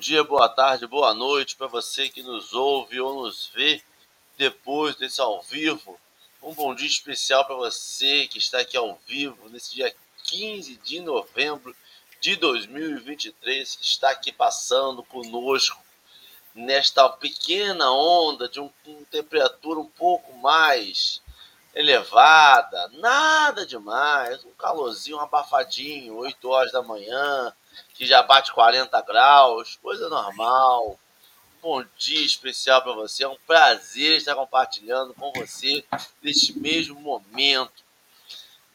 dia, boa tarde, boa noite para você que nos ouve ou nos vê depois desse ao vivo. Um bom dia especial para você que está aqui ao vivo nesse dia 15 de novembro de 2023, que está aqui passando conosco nesta pequena onda de um, uma temperatura um pouco mais elevada, nada demais, um calorzinho abafadinho, 8 horas da manhã, que já bate 40 graus, coisa normal. Bom dia especial para você, é um prazer estar compartilhando com você neste mesmo momento.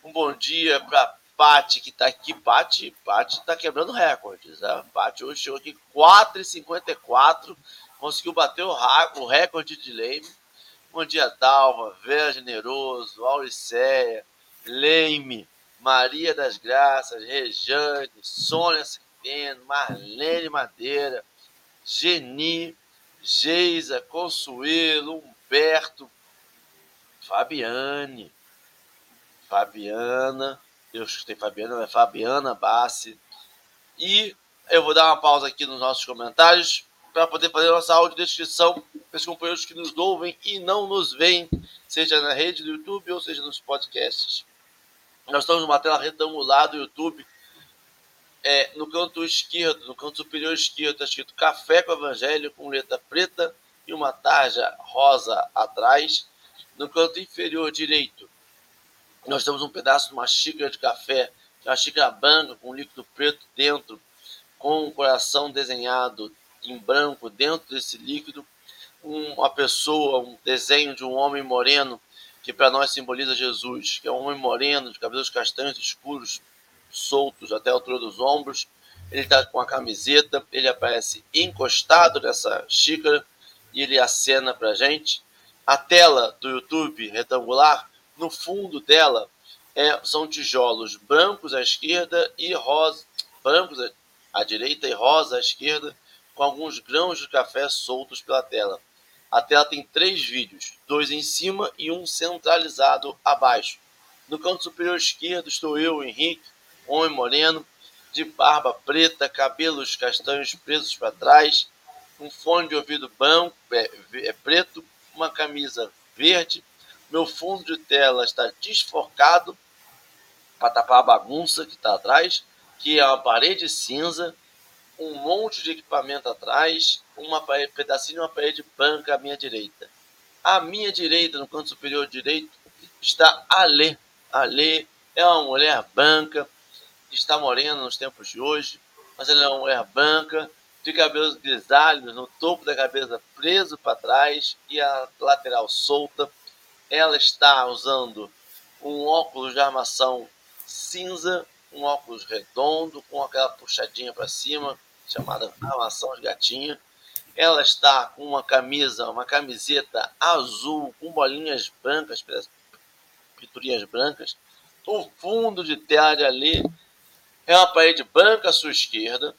Um bom dia para Pati que está aqui. Pati, Pati está quebrando recordes. A? Pati hoje chegou aqui 4,54, conseguiu bater o, o recorde de Leime Bom dia, Dalva, Vera Generoso, Auricéia, Leime, Maria das Graças, Rejane, Sônia Marlene Madeira, Geni, Geisa, Consuelo, Humberto, Fabiane, Fabiana, eu escutei Fabiana, é Fabiana Bassi. E eu vou dar uma pausa aqui nos nossos comentários para poder fazer nossa audiodescrição para os companheiros que nos ouvem e não nos veem, seja na rede do YouTube ou seja nos podcasts. Nós estamos numa tela retangular do YouTube. É, no canto esquerdo, no canto superior esquerdo, está escrito Café com Evangelho com letra preta e uma tarja rosa atrás. No canto inferior direito, nós temos um pedaço de uma xícara de café, é uma xícara branca com líquido preto dentro, com um coração desenhado em branco dentro desse líquido, uma pessoa, um desenho de um homem moreno, que para nós simboliza Jesus, que é um homem moreno, de cabelos castanhos escuros, soltos até a altura dos ombros. Ele está com a camiseta, ele aparece encostado nessa xícara e ele acena para gente. A tela do YouTube retangular, no fundo dela, é, são tijolos brancos à esquerda e rosa, brancos à direita e rosa à esquerda, com alguns grãos de café soltos pela tela. A tela tem três vídeos, dois em cima e um centralizado abaixo. No canto superior esquerdo estou eu, Henrique, homem moreno, de barba preta, cabelos castanhos presos para trás, um fone de ouvido branco, é, é preto, uma camisa verde. Meu fundo de tela está desfocado para tapar a bagunça que está atrás, que é uma parede cinza um monte de equipamento atrás, uma parede, um pedacinho de uma parede branca à minha direita. À minha direita, no canto superior direito, está a Lê. A Lê é uma mulher branca, que está morena nos tempos de hoje, mas ela é uma mulher branca, de cabelos grisalhos, no topo da cabeça preso para trás e a lateral solta. Ela está usando um óculos de armação cinza, um óculos redondo, com aquela puxadinha para cima, chamada Armação de Gatinho. Ela está com uma camisa, uma camiseta azul com bolinhas brancas, pinturinhas brancas. O fundo de tela ali é uma parede branca à sua esquerda,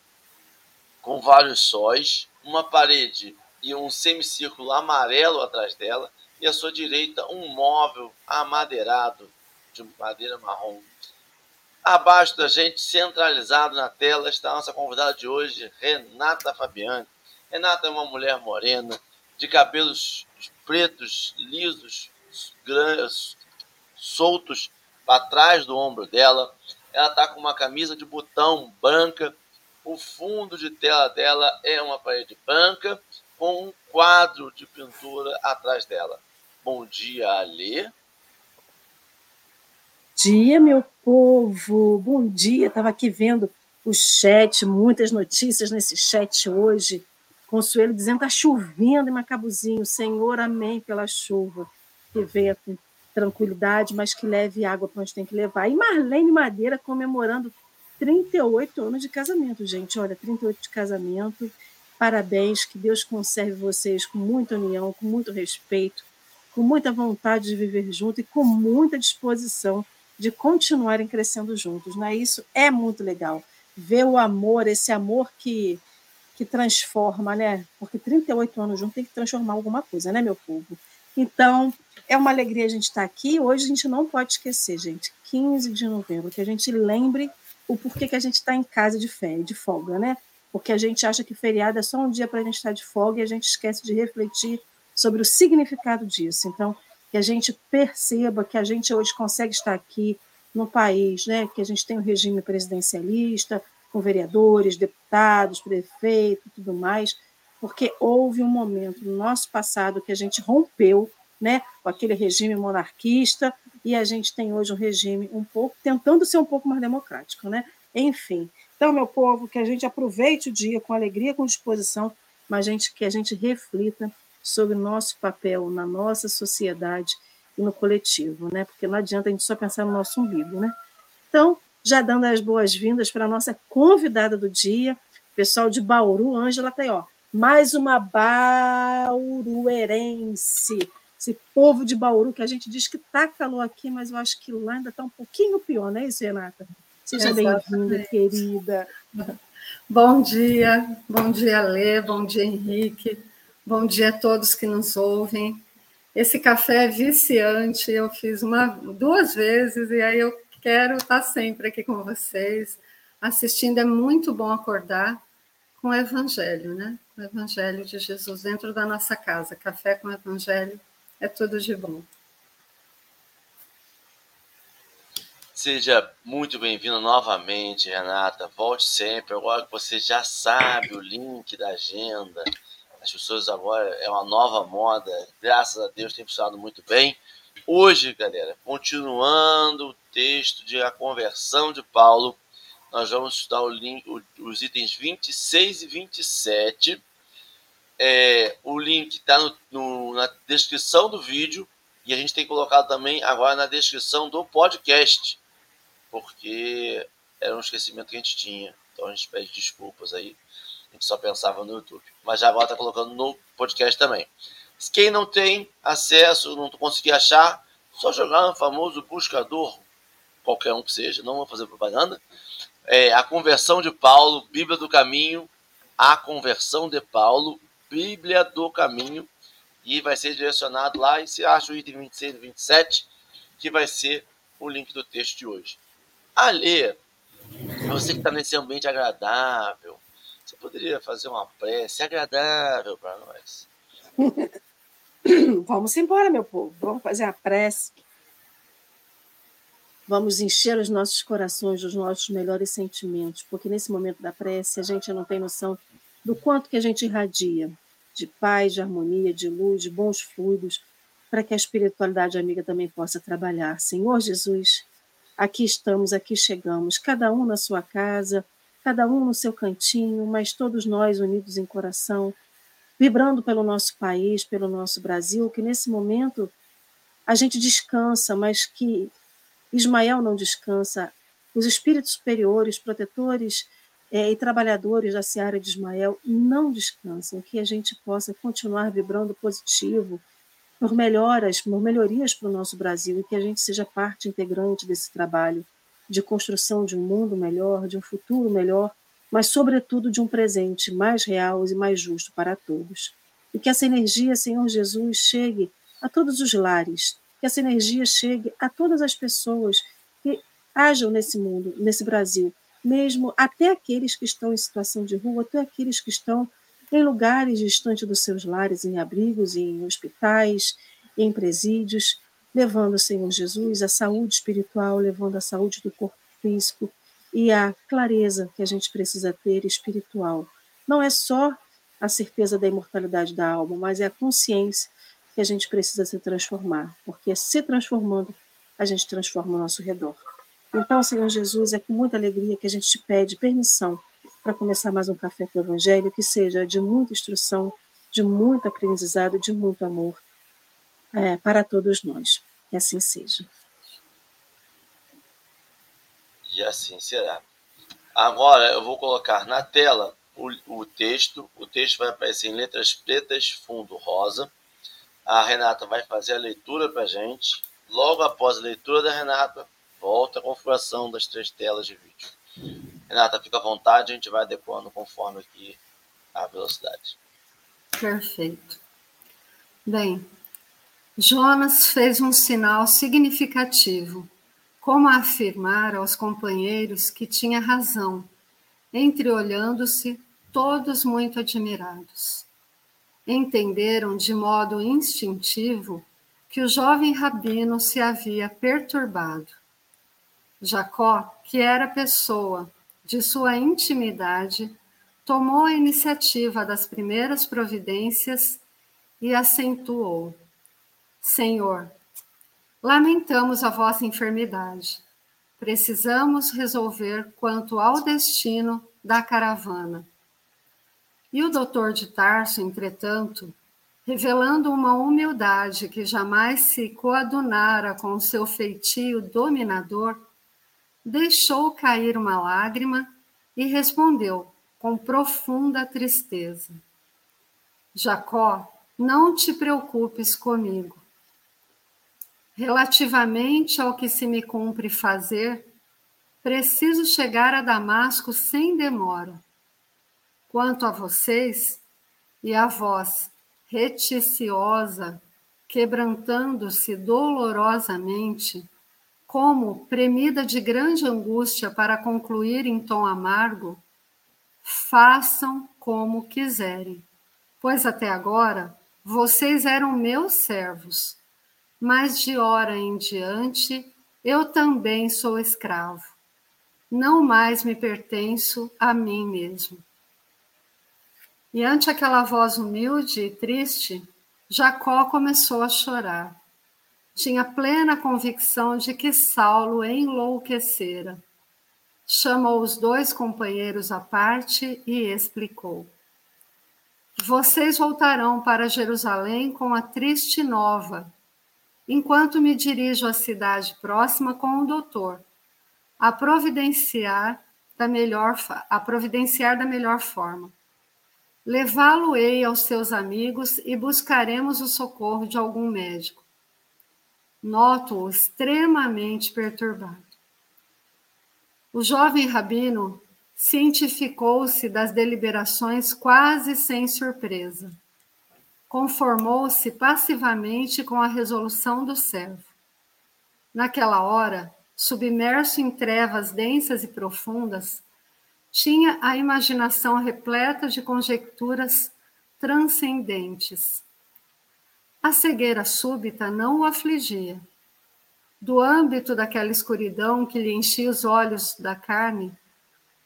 com vários sóis, uma parede e um semicírculo amarelo atrás dela, e à sua direita um móvel amadeirado de madeira marrom Abaixo da gente, centralizado na tela, está a nossa convidada de hoje, Renata Fabiani. Renata é uma mulher morena, de cabelos pretos, lisos, soltos para trás do ombro dela. Ela está com uma camisa de botão branca. O fundo de tela dela é uma parede branca com um quadro de pintura atrás dela. Bom dia, Alê dia, meu povo. Bom dia. Estava aqui vendo o chat, muitas notícias nesse chat hoje. Consuelo dizendo está chovendo em Macabuzinho. Senhor, amém pela chuva. Que venha com tranquilidade, mas que leve água para onde tem que levar. E Marlene Madeira comemorando 38 anos de casamento, gente. Olha, 38 de casamento. Parabéns, que Deus conserve vocês com muita união, com muito respeito, com muita vontade de viver junto e com muita disposição de continuarem crescendo juntos. Né? Isso é muito legal. Ver o amor, esse amor que, que transforma, né? Porque 38 anos juntos tem que transformar alguma coisa, né, meu povo? Então, é uma alegria a gente estar aqui. Hoje a gente não pode esquecer, gente, 15 de novembro, que a gente lembre o porquê que a gente está em casa de férias, de folga, né? Porque a gente acha que feriado é só um dia para a gente estar de folga e a gente esquece de refletir sobre o significado disso. Então, que a gente perceba que a gente hoje consegue estar aqui no país, né? Que a gente tem um regime presidencialista, com vereadores, deputados, prefeitos, tudo mais, porque houve um momento no nosso passado que a gente rompeu, né, com aquele regime monarquista e a gente tem hoje um regime um pouco tentando ser um pouco mais democrático, né? Enfim, então meu povo, que a gente aproveite o dia com alegria, com disposição, mas gente que a gente reflita sobre o nosso papel na nossa sociedade e no coletivo, né? Porque não adianta a gente só pensar no nosso umbigo, né? Então, já dando as boas-vindas para a nossa convidada do dia, pessoal de Bauru, Ângela tá aí, ó. Mais uma bauruerense esse povo de Bauru, que a gente diz que está calor aqui, mas eu acho que lá ainda está um pouquinho pior, não é isso, Renata? Seja bem-vinda, querida. Bom dia, bom dia, Lê, bom dia, Henrique, bom dia a todos que nos ouvem. Esse café é viciante, eu fiz uma, duas vezes e aí eu quero estar sempre aqui com vocês, assistindo. É muito bom acordar com o Evangelho, né? O Evangelho de Jesus dentro da nossa casa. Café com Evangelho é tudo de bom. Seja muito bem-vindo novamente, Renata. Volte sempre. Agora que você já sabe o link da agenda, as pessoas agora é uma nova moda. Graças a Deus tem funcionado muito bem. Hoje, galera, continuando o texto de A Conversão de Paulo, nós vamos estudar o link, os itens 26 e 27 é, o link está na descrição do vídeo e a gente tem colocado também agora na descrição do podcast, porque era um esquecimento que a gente tinha. Então a gente pede desculpas aí. A gente só pensava no YouTube. Mas já agora está colocando no podcast também. Quem não tem acesso, não conseguir achar, só jogar no famoso buscador, qualquer um que seja, não vou fazer propaganda. É, a conversão de Paulo, Bíblia do Caminho, a conversão de Paulo, Bíblia do Caminho e vai ser direcionado lá e se acha o item 26 e 27, que vai ser o link do texto de hoje. Alê, você que está nesse ambiente agradável, você poderia fazer uma prece agradável para nós? Vamos embora, meu povo. Vamos fazer a prece. Vamos encher os nossos corações dos nossos melhores sentimentos, porque nesse momento da prece a gente não tem noção do quanto que a gente irradia de paz, de harmonia, de luz, de bons fluidos, para que a espiritualidade amiga também possa trabalhar. Senhor Jesus, aqui estamos, aqui chegamos, cada um na sua casa, cada um no seu cantinho, mas todos nós unidos em coração, vibrando pelo nosso país, pelo nosso Brasil, que nesse momento a gente descansa, mas que Ismael não descansa. Os espíritos superiores, protetores é, e trabalhadores da Seara de Ismael não descansam, que a gente possa continuar vibrando positivo por melhoras, por melhorias para o nosso Brasil e que a gente seja parte integrante desse trabalho de construção de um mundo melhor, de um futuro melhor, mas sobretudo de um presente mais real e mais justo para todos. E que essa energia, Senhor Jesus, chegue a todos os lares, que essa energia chegue a todas as pessoas que hajam nesse mundo, nesse Brasil, mesmo até aqueles que estão em situação de rua, até aqueles que estão em lugares distantes dos seus lares, em abrigos, em hospitais, em presídios, levando, Senhor Jesus, a saúde espiritual, levando a saúde do corpo físico e a clareza que a gente precisa ter espiritual. Não é só a certeza da imortalidade da alma, mas é a consciência que a gente precisa se transformar, porque se transformando, a gente transforma o nosso redor. Então, Senhor Jesus, é com muita alegria que a gente te pede permissão para começar mais um café com o Evangelho, que seja de muita instrução, de muito aprendizado, de muito amor é, para todos nós. Que assim seja. E assim será. Agora eu vou colocar na tela o, o texto. O texto vai aparecer em letras pretas, fundo rosa. A Renata vai fazer a leitura para a gente. Logo após a leitura da Renata, volta a configuração das três telas de vídeo. Renata, fica à vontade, a gente vai adequando conforme aqui a velocidade. Perfeito. Bem, Jonas fez um sinal significativo como afirmar aos companheiros que tinha razão, entreolhando-se, todos muito admirados. Entenderam de modo instintivo que o jovem rabino se havia perturbado. Jacó, que era pessoa de sua intimidade, tomou a iniciativa das primeiras providências e acentuou: Senhor, lamentamos a vossa enfermidade. Precisamos resolver quanto ao destino da caravana. E o doutor de Tarso, entretanto, revelando uma humildade que jamais se coadunara com o seu feitio dominador, deixou cair uma lágrima e respondeu com profunda tristeza: Jacó, não te preocupes comigo. Relativamente ao que se me cumpre fazer, preciso chegar a Damasco sem demora. Quanto a vocês e a vós, reticiosa, quebrantando-se dolorosamente, como premida de grande angústia para concluir em tom amargo, façam como quiserem, pois até agora vocês eram meus servos, mas de hora em diante eu também sou escravo. Não mais me pertenço a mim mesmo. E ante aquela voz humilde e triste, Jacó começou a chorar. Tinha plena convicção de que Saulo enlouquecera. Chamou os dois companheiros à parte e explicou: Vocês voltarão para Jerusalém com a triste nova, enquanto me dirijo à cidade próxima com o doutor, a providenciar da melhor, a providenciar da melhor forma. Levá-lo-ei aos seus amigos e buscaremos o socorro de algum médico. Noto-o extremamente perturbado. O jovem rabino cientificou-se das deliberações quase sem surpresa. Conformou-se passivamente com a resolução do servo. Naquela hora, submerso em trevas densas e profundas, tinha a imaginação repleta de conjecturas transcendentes. A cegueira súbita não o afligia. Do âmbito daquela escuridão que lhe enchia os olhos da carne,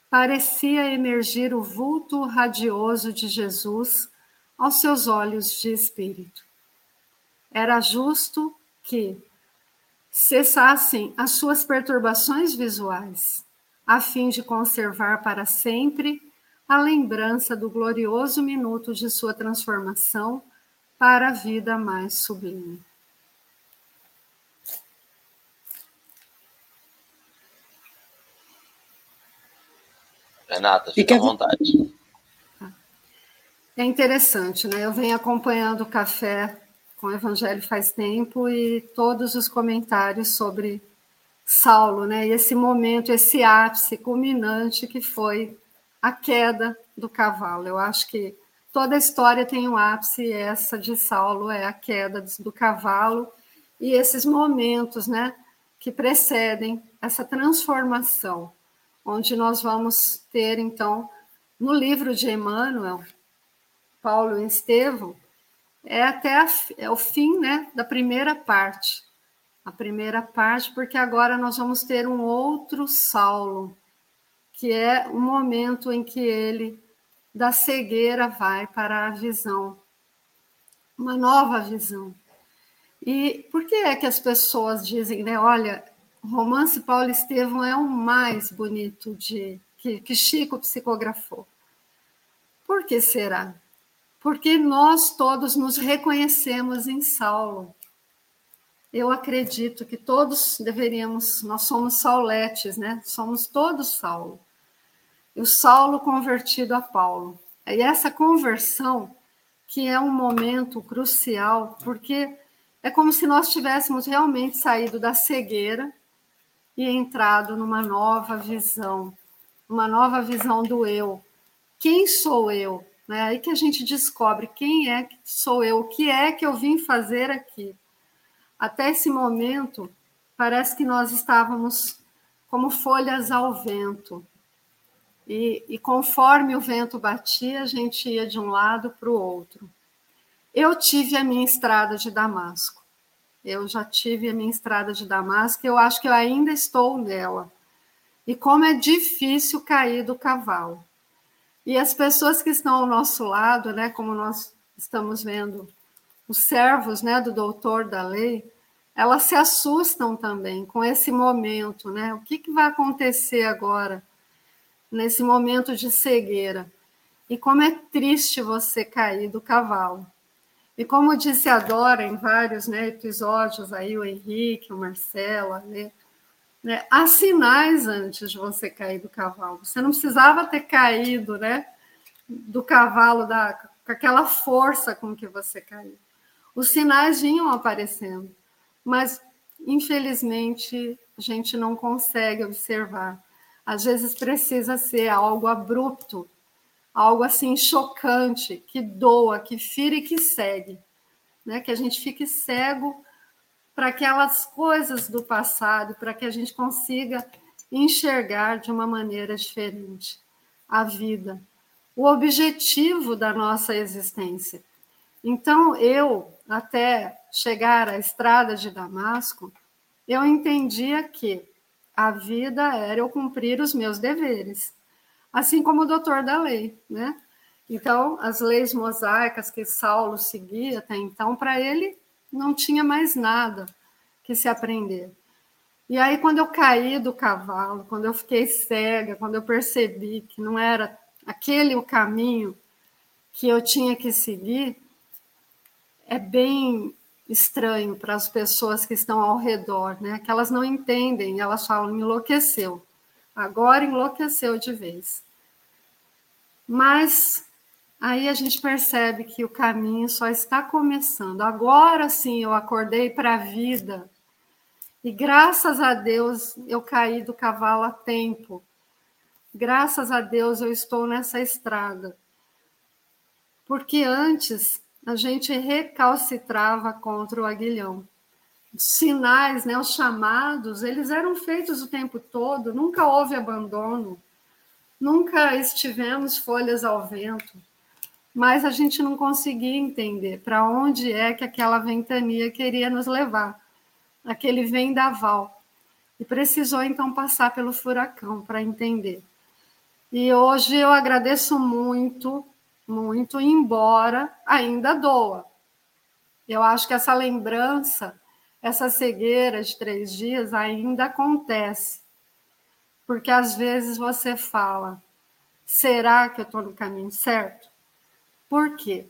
parecia emergir o vulto radioso de Jesus aos seus olhos de espírito. Era justo que cessassem as suas perturbações visuais a fim de conservar para sempre a lembrança do glorioso minuto de sua transformação para a vida mais sublime. Renata, fica à vontade. É interessante, né? Eu venho acompanhando o café com o Evangelho faz tempo e todos os comentários sobre Saulo, né? E esse momento, esse ápice culminante que foi a queda do cavalo. Eu acho que toda a história tem um ápice, e essa de Saulo é a queda do cavalo e esses momentos, né, que precedem essa transformação, onde nós vamos ter então no livro de Emmanuel, Paulo e Estevão, é até a, é o fim, né, da primeira parte a primeira parte, porque agora nós vamos ter um outro Saulo, que é o momento em que ele da cegueira vai para a visão, uma nova visão. E por que é que as pessoas dizem, né, olha, o romance Paulo Estevam é o mais bonito de que, que Chico psicografou? Por que será? Porque nós todos nos reconhecemos em Saulo eu acredito que todos deveríamos, nós somos sauletes, né? Somos todos Saulo. E o Saulo convertido a Paulo. E essa conversão, que é um momento crucial, porque é como se nós tivéssemos realmente saído da cegueira e entrado numa nova visão, uma nova visão do eu. Quem sou eu? É aí que a gente descobre quem é que sou eu, o que é que eu vim fazer aqui. Até esse momento, parece que nós estávamos como folhas ao vento. E, e conforme o vento batia, a gente ia de um lado para o outro. Eu tive a minha estrada de Damasco. Eu já tive a minha estrada de Damasco, eu acho que eu ainda estou nela. E como é difícil cair do cavalo. E as pessoas que estão ao nosso lado, né, como nós estamos vendo, os servos, né, do doutor da lei, elas se assustam também com esse momento, né? O que, que vai acontecer agora nesse momento de cegueira? E como é triste você cair do cavalo. E como disse a Dora em vários né, episódios aí, o Henrique, o Marcelo, né, né, há sinais antes de você cair do cavalo. Você não precisava ter caído né, do cavalo da, com aquela força com que você caiu. Os sinais vinham aparecendo, mas infelizmente a gente não consegue observar. Às vezes precisa ser algo abrupto algo assim chocante, que doa, que fira e que segue, né? Que a gente fique cego para aquelas coisas do passado, para que a gente consiga enxergar de uma maneira diferente a vida, o objetivo da nossa existência. Então, eu, até chegar à estrada de Damasco, eu entendia que a vida era eu cumprir os meus deveres assim como o doutor da lei, né? Então, as leis mosaicas que Saulo seguia até então, para ele não tinha mais nada que se aprender. E aí, quando eu caí do cavalo, quando eu fiquei cega, quando eu percebi que não era aquele o caminho que eu tinha que seguir, é bem estranho para as pessoas que estão ao redor, né? Que elas não entendem, elas falam enlouqueceu. Agora enlouqueceu de vez. Mas aí a gente percebe que o caminho só está começando. Agora sim eu acordei para a vida. E graças a Deus eu caí do cavalo a tempo. Graças a Deus eu estou nessa estrada. Porque antes a gente recalcitrava contra o aguilhão. Sinais, né, os chamados, eles eram feitos o tempo todo, nunca houve abandono. Nunca estivemos folhas ao vento, mas a gente não conseguia entender para onde é que aquela ventania queria nos levar, aquele vendaval. E precisou então passar pelo furacão para entender. E hoje eu agradeço muito, muito, embora ainda doa. Eu acho que essa lembrança, essa cegueira de três dias ainda acontece porque às vezes você fala: será que eu estou no caminho certo? Por quê?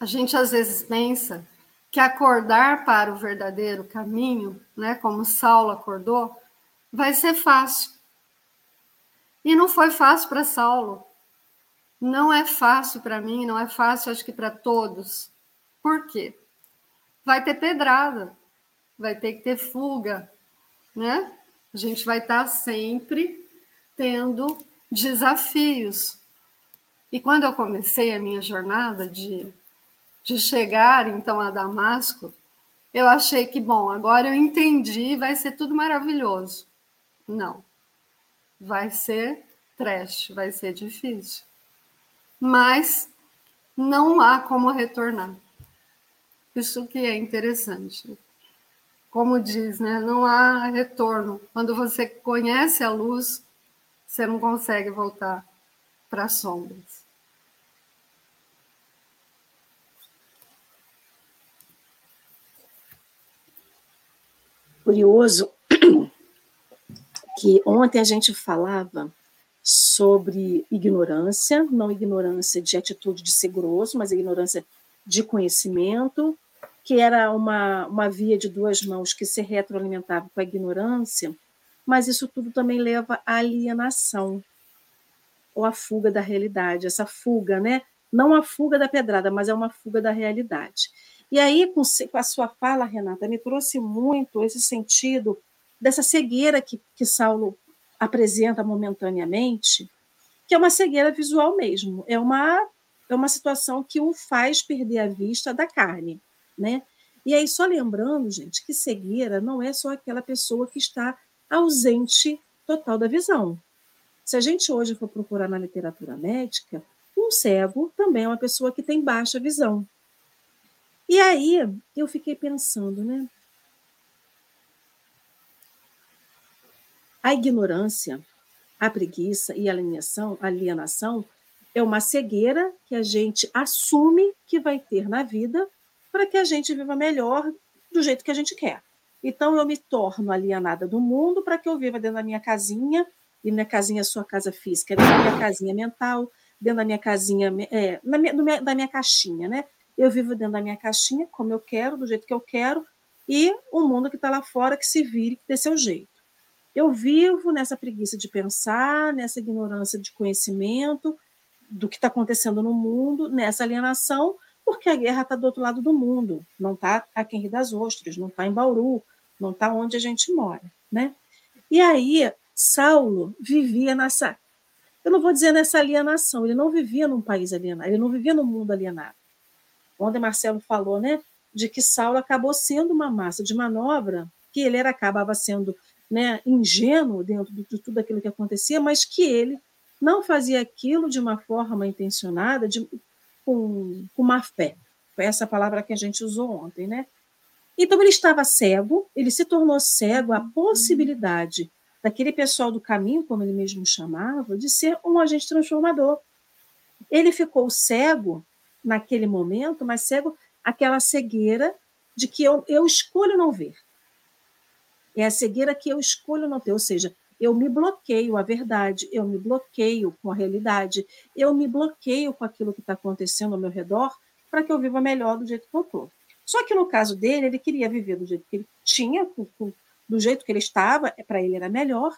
A gente às vezes pensa que acordar para o verdadeiro caminho, né, como Saulo acordou, vai ser fácil. E não foi fácil para Saulo. Não é fácil para mim, não é fácil, acho que para todos. Por quê? Vai ter pedrada, vai ter que ter fuga, né? A gente vai estar sempre tendo desafios. E quando eu comecei a minha jornada de, de chegar então a Damasco, eu achei que, bom, agora eu entendi, vai ser tudo maravilhoso. Não. Vai ser trash, vai ser difícil. Mas não há como retornar. Isso que é interessante como diz, né, não há retorno. Quando você conhece a luz, você não consegue voltar para as sombras. Curioso que ontem a gente falava sobre ignorância, não ignorância de atitude de ser grosso, mas ignorância de conhecimento, que era uma, uma via de duas mãos que se retroalimentava com a ignorância, mas isso tudo também leva à alienação, ou à fuga da realidade, essa fuga, né? Não a fuga da pedrada, mas é uma fuga da realidade. E aí, com, a sua fala, Renata, me trouxe muito esse sentido dessa cegueira que, que Saulo apresenta momentaneamente, que é uma cegueira visual mesmo, é uma, é uma situação que o faz perder a vista da carne né? E aí, só lembrando, gente, que cegueira não é só aquela pessoa que está ausente total da visão. Se a gente hoje for procurar na literatura médica, um cego também é uma pessoa que tem baixa visão. E aí eu fiquei pensando, né? A ignorância, a preguiça e a alienação, alienação é uma cegueira que a gente assume que vai ter na vida para que a gente viva melhor do jeito que a gente quer. Então eu me torno alienada do mundo para que eu viva dentro da minha casinha, e minha casinha é sua casa física, dentro da minha casinha mental, dentro da minha casinha, é, na minha, da minha caixinha, né? Eu vivo dentro da minha caixinha, como eu quero, do jeito que eu quero, e o mundo que está lá fora que se vire de seu jeito. Eu vivo nessa preguiça de pensar, nessa ignorância de conhecimento do que está acontecendo no mundo, nessa alienação, porque a guerra está do outro lado do mundo, não está aqui em Rio das Ostras, não está em Bauru, não está onde a gente mora, né? E aí Saulo vivia nessa, eu não vou dizer nessa alienação, ele não vivia num país alienado, ele não vivia num mundo alienado. Ontem Marcelo falou, né, de que Saulo acabou sendo uma massa de manobra, que ele era acabava sendo né, ingênuo dentro de tudo aquilo que acontecia, mas que ele não fazia aquilo de uma forma intencionada, de, com, com má fé. Foi essa palavra que a gente usou ontem, né? Então ele estava cego, ele se tornou cego à possibilidade daquele pessoal do caminho, como ele mesmo chamava, de ser um agente transformador. Ele ficou cego naquele momento, mas cego aquela cegueira de que eu, eu escolho não ver. É a cegueira que eu escolho não ter, ou seja, eu me bloqueio a verdade, eu me bloqueio com a realidade, eu me bloqueio com aquilo que está acontecendo ao meu redor para que eu viva melhor do jeito que eu estou. Só que no caso dele, ele queria viver do jeito que ele tinha, do jeito que ele estava, para ele era melhor,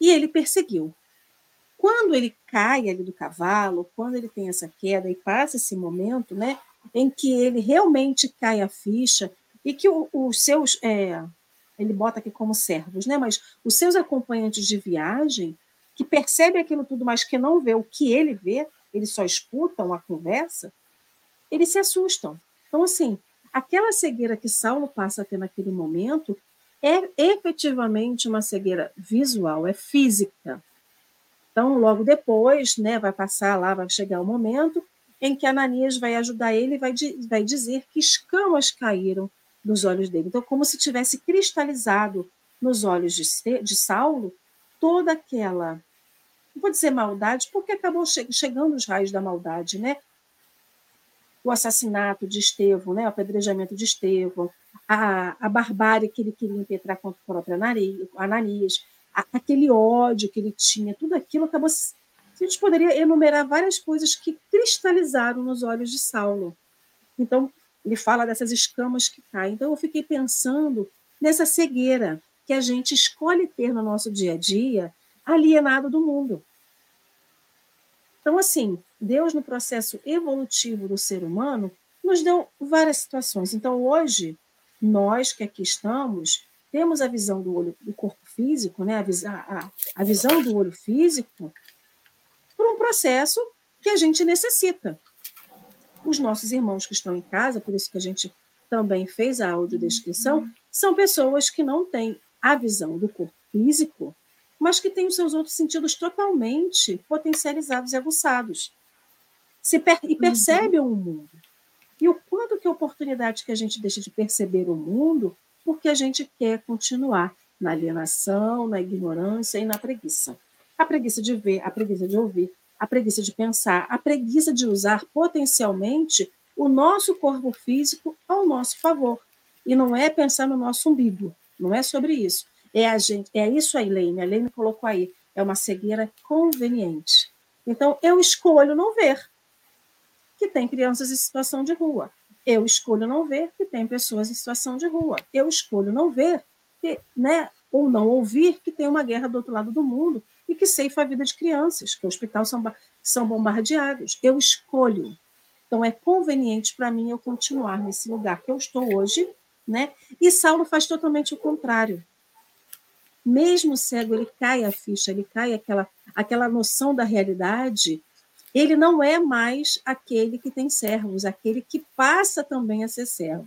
e ele perseguiu. Quando ele cai ali do cavalo, quando ele tem essa queda e passa esse momento, né, em que ele realmente cai a ficha e que os seus é, ele bota aqui como servos, né? Mas os seus acompanhantes de viagem, que percebem aquilo tudo, mas que não vê o que ele vê, eles só escutam a conversa, eles se assustam. Então, assim, aquela cegueira que Saulo passa a ter naquele momento é efetivamente uma cegueira visual, é física. Então, logo depois, né, vai passar lá, vai chegar o momento em que Ananias vai ajudar ele e vai, vai dizer que escamas caíram nos olhos dele. Então, como se tivesse cristalizado nos olhos de, de Saulo toda aquela, não vou dizer maldade, porque acabou che chegando os raios da maldade, né? O assassinato de Estevão, né? o apedrejamento de Estevão, a, a barbárie que ele queria impetrar contra o próprio Ananias, a, aquele ódio que ele tinha, tudo aquilo acabou. A gente poderia enumerar várias coisas que cristalizaram nos olhos de Saulo. Então, ele fala dessas escamas que caem. Então, eu fiquei pensando nessa cegueira que a gente escolhe ter no nosso dia a dia, alienado do mundo. Então, assim, Deus, no processo evolutivo do ser humano, nos deu várias situações. Então, hoje, nós que aqui estamos, temos a visão do olho do corpo físico, né? a, a, a visão do olho físico, por um processo que a gente necessita os nossos irmãos que estão em casa, por isso que a gente também fez a audiodescrição, são pessoas que não têm a visão do corpo físico, mas que têm os seus outros sentidos totalmente potencializados e aguçados. Se per e percebem uhum. o mundo. E o quanto que é oportunidade que a gente deixa de perceber o mundo porque a gente quer continuar na alienação, na ignorância e na preguiça. A preguiça de ver, a preguiça de ouvir, a preguiça de pensar, a preguiça de usar potencialmente o nosso corpo físico ao nosso favor. E não é pensar no nosso umbigo, não é sobre isso. É a gente, é isso aí, Leine. A Leine colocou aí, é uma cegueira conveniente. Então, eu escolho não ver que tem crianças em situação de rua. Eu escolho não ver que tem pessoas em situação de rua. Eu escolho não ver que, né, ou não ouvir que tem uma guerra do outro lado do mundo e que ceifa a vida de crianças, que o hospital são, são bombardeados. Eu escolho. Então, é conveniente para mim eu continuar nesse lugar que eu estou hoje, né? E Saulo faz totalmente o contrário. Mesmo cego, ele cai a ficha, ele cai aquela, aquela noção da realidade. Ele não é mais aquele que tem servos, aquele que passa também a ser servo.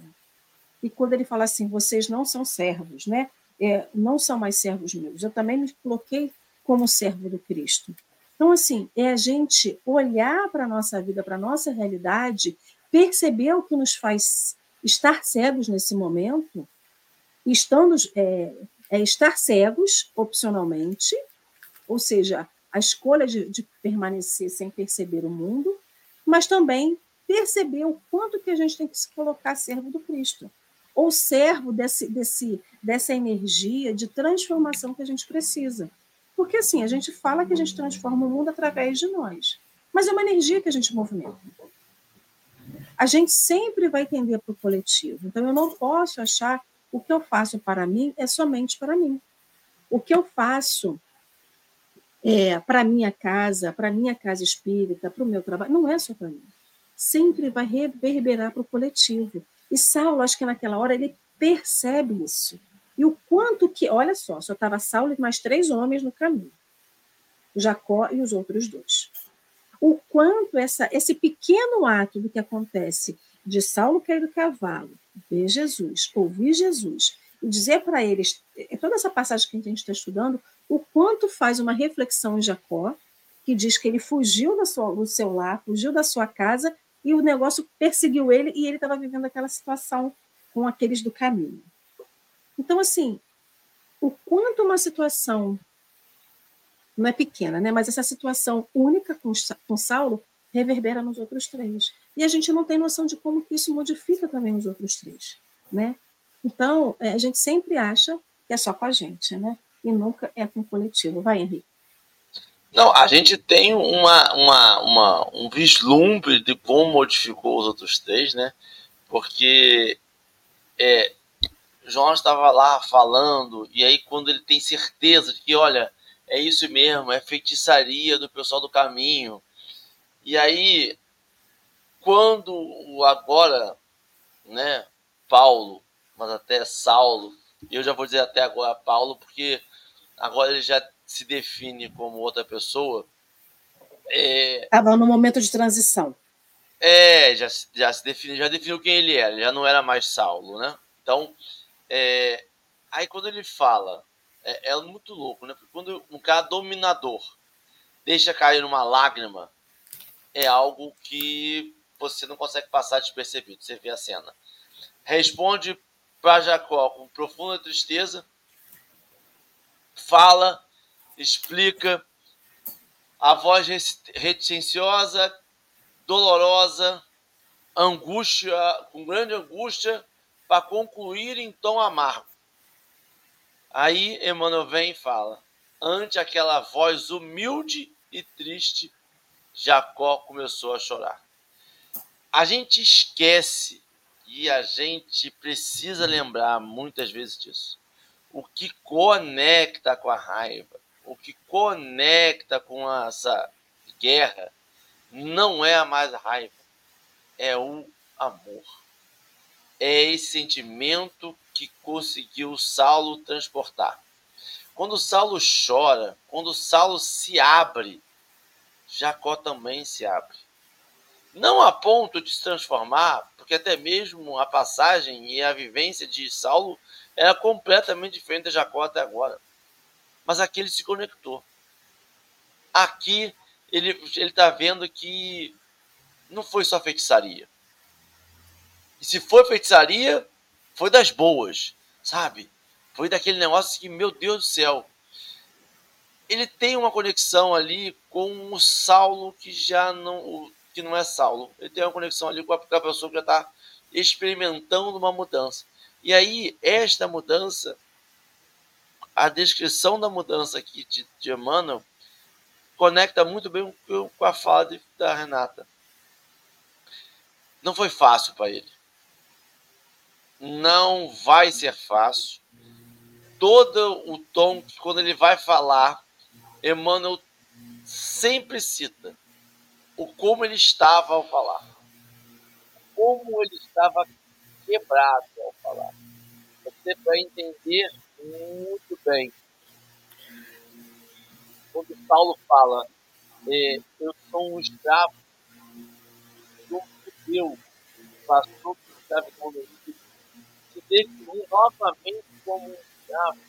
e quando ele fala assim, vocês não são servos, né? É, não são mais servos meus. Eu também me coloquei como servo do Cristo. Então, assim, é a gente olhar para a nossa vida, para a nossa realidade, perceber o que nos faz estar cegos nesse momento, estando, é, é estar cegos opcionalmente, ou seja, a escolha de, de permanecer sem perceber o mundo, mas também perceber o quanto que a gente tem que se colocar servo do Cristo, ou servo desse, desse, dessa energia de transformação que a gente precisa. Porque assim, a gente fala que a gente transforma o mundo através de nós, mas é uma energia que a gente movimenta. A gente sempre vai tender para o coletivo. Então eu não posso achar o que eu faço para mim é somente para mim. O que eu faço é, para minha casa, para minha casa espírita, para o meu trabalho, não é só para mim. Sempre vai reverberar para o coletivo. E Saulo, acho que naquela hora, ele percebe isso. E o quanto que, olha só, só estava Saulo e mais três homens no caminho. Jacó e os outros dois. O quanto essa, esse pequeno ato do que acontece de Saulo cair do cavalo, ver Jesus, ouvir Jesus, e dizer para eles, é toda essa passagem que a gente está estudando, o quanto faz uma reflexão em Jacó, que diz que ele fugiu da sua, do seu lar, fugiu da sua casa, e o negócio perseguiu ele, e ele estava vivendo aquela situação com aqueles do caminho. Então, assim, o quanto uma situação não é pequena, né? Mas essa situação única com, com Saulo reverbera nos outros três. E a gente não tem noção de como que isso modifica também os outros três, né? Então, é, a gente sempre acha que é só com a gente, né? E nunca é com o coletivo. Vai, Henrique. Não, a gente tem uma, uma, uma, um vislumbre de como modificou os outros três, né? Porque é, João estava lá falando, e aí quando ele tem certeza de que, olha, é isso mesmo, é feitiçaria do pessoal do caminho. E aí, quando o agora, né, Paulo, mas até Saulo, eu já vou dizer até agora Paulo, porque agora ele já se define como outra pessoa. Estava é... no momento de transição. É, já, já se definiu, já definiu quem ele era, já não era mais Saulo, né? Então, é, aí quando ele fala, é, é, muito louco, né? Porque quando um cara dominador deixa cair uma lágrima, é algo que você não consegue passar despercebido. Você vê a cena. Responde para Jacó com profunda tristeza, fala, explica, a voz reticênciosa, dolorosa, angústia, com grande angústia, para concluir em tom amargo. Aí Emmanuel vem e fala: ante aquela voz humilde e triste, Jacó começou a chorar. A gente esquece e a gente precisa lembrar muitas vezes disso. O que conecta com a raiva, o que conecta com essa guerra, não é a mais raiva, é o amor é esse sentimento que conseguiu Saulo transportar. Quando Saulo chora, quando Saulo se abre, Jacó também se abre. Não a ponto de se transformar, porque até mesmo a passagem e a vivência de Saulo era completamente diferente de Jacó até agora. Mas aqui ele se conectou. Aqui ele está vendo que não foi só feitiçaria. E se foi feitiçaria, foi das boas, sabe? Foi daquele negócio que, meu Deus do céu. Ele tem uma conexão ali com o Saulo que já não, que não é Saulo. Ele tem uma conexão ali com a pessoa que já está experimentando uma mudança. E aí, esta mudança, a descrição da mudança aqui de, de Emmanuel, conecta muito bem com a fala de, da Renata. Não foi fácil para ele não vai ser fácil. Todo o tom que quando ele vai falar, Emmanuel sempre cita o como ele estava ao falar. Como ele estava quebrado ao falar. Você vai entender muito bem. Quando Paulo fala, é, eu sou um escravo do judeu, passou por escravidão do definir novamente como um diabo,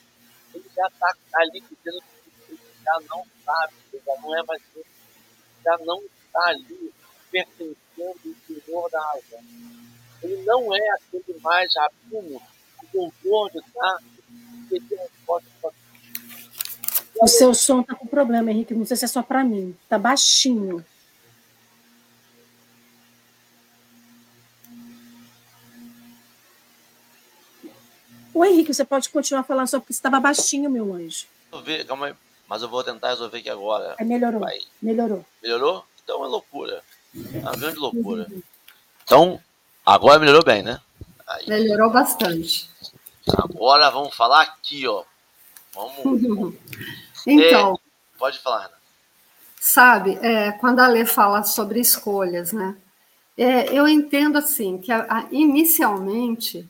ele já está ali dizendo que ele já não sabe, já não é mais já não está ali pertencendo o Senhor da razão. Ele não é aquele mais rabino, o doutor de estar, que tem resposta para o seu som está com problema, Henrique. Não sei se é só para mim. Está baixinho. O Henrique, você pode continuar falando só porque estava baixinho, meu anjo. Ver, calma aí. Mas eu vou tentar resolver aqui agora. É, melhorou. Vai. Melhorou. Melhorou? Então é loucura. É uma grande loucura. Então, agora melhorou bem, né? Aí. Melhorou bastante. Agora vamos falar aqui, ó. Vamos. então. É, pode falar, Ana. Sabe, é, quando a Lê fala sobre escolhas, né? É, eu entendo assim que a, a, inicialmente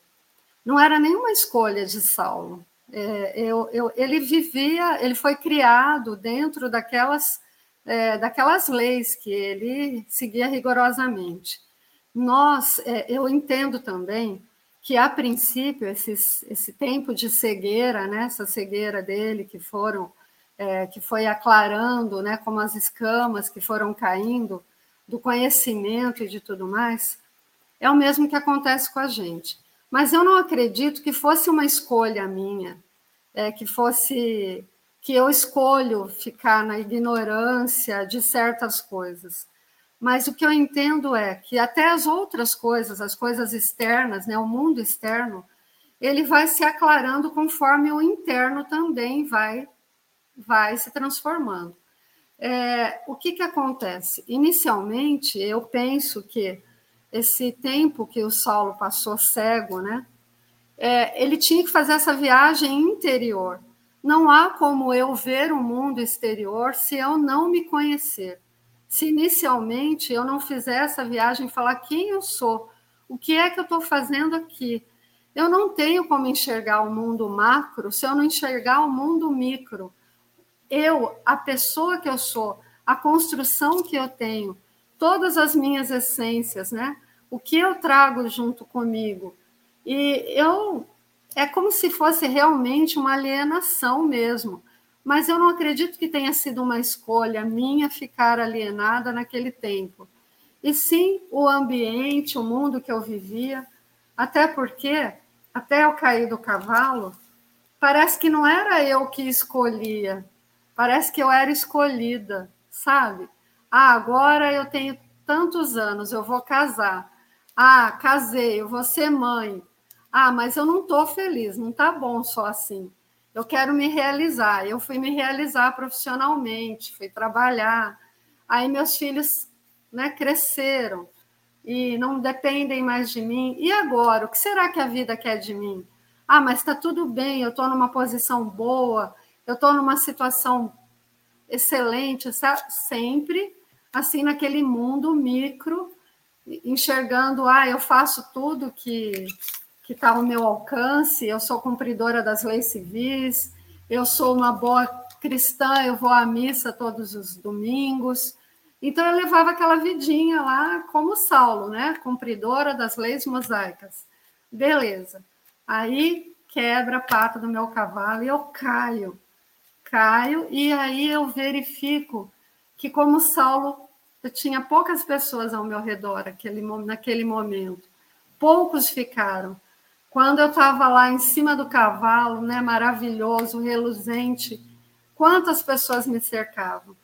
não era nenhuma escolha de Saulo. É, eu, eu, ele vivia, ele foi criado dentro daquelas, é, daquelas leis que ele seguia rigorosamente. Nós, é, eu entendo também que a princípio esses, esse tempo de cegueira, né, essa cegueira dele que foram é, que foi aclarando, né, como as escamas que foram caindo do conhecimento e de tudo mais, é o mesmo que acontece com a gente. Mas eu não acredito que fosse uma escolha minha, é, que fosse que eu escolho ficar na ignorância de certas coisas. Mas o que eu entendo é que até as outras coisas, as coisas externas, né, o mundo externo, ele vai se aclarando conforme o interno também vai, vai se transformando. É, o que, que acontece? Inicialmente, eu penso que esse tempo que o Saulo passou cego, né, é, ele tinha que fazer essa viagem interior. Não há como eu ver o mundo exterior se eu não me conhecer se inicialmente eu não fizer essa viagem falar quem eu sou, o que é que eu estou fazendo aqui. Eu não tenho como enxergar o mundo macro se eu não enxergar o mundo micro. Eu, a pessoa que eu sou, a construção que eu tenho, todas as minhas essências, né? O que eu trago junto comigo. E eu é como se fosse realmente uma alienação mesmo mas eu não acredito que tenha sido uma escolha minha ficar alienada naquele tempo. E sim o ambiente, o mundo que eu vivia, até porque, até eu cair do cavalo, parece que não era eu que escolhia, parece que eu era escolhida, sabe? Ah, agora eu tenho tantos anos, eu vou casar. Ah, casei, eu vou ser mãe. Ah, mas eu não estou feliz, não está bom só assim eu quero me realizar. Eu fui me realizar profissionalmente, fui trabalhar. Aí meus filhos né, cresceram e não dependem mais de mim. E agora? O que será que a vida quer de mim? Ah, mas está tudo bem, eu estou numa posição boa, eu estou numa situação excelente, sempre assim naquele mundo micro, enxergando, ah, eu faço tudo que que está ao meu alcance, eu sou cumpridora das leis civis, eu sou uma boa cristã, eu vou à missa todos os domingos. Então eu levava aquela vidinha lá como Saulo, né? Cumpridora das leis mosaicas. Beleza. Aí quebra a pata do meu cavalo e eu caio. Caio e aí eu verifico que como Saulo eu tinha poucas pessoas ao meu redor aquele, naquele momento. Poucos ficaram. Quando eu estava lá em cima do cavalo, né, maravilhoso, reluzente, quantas pessoas me cercavam.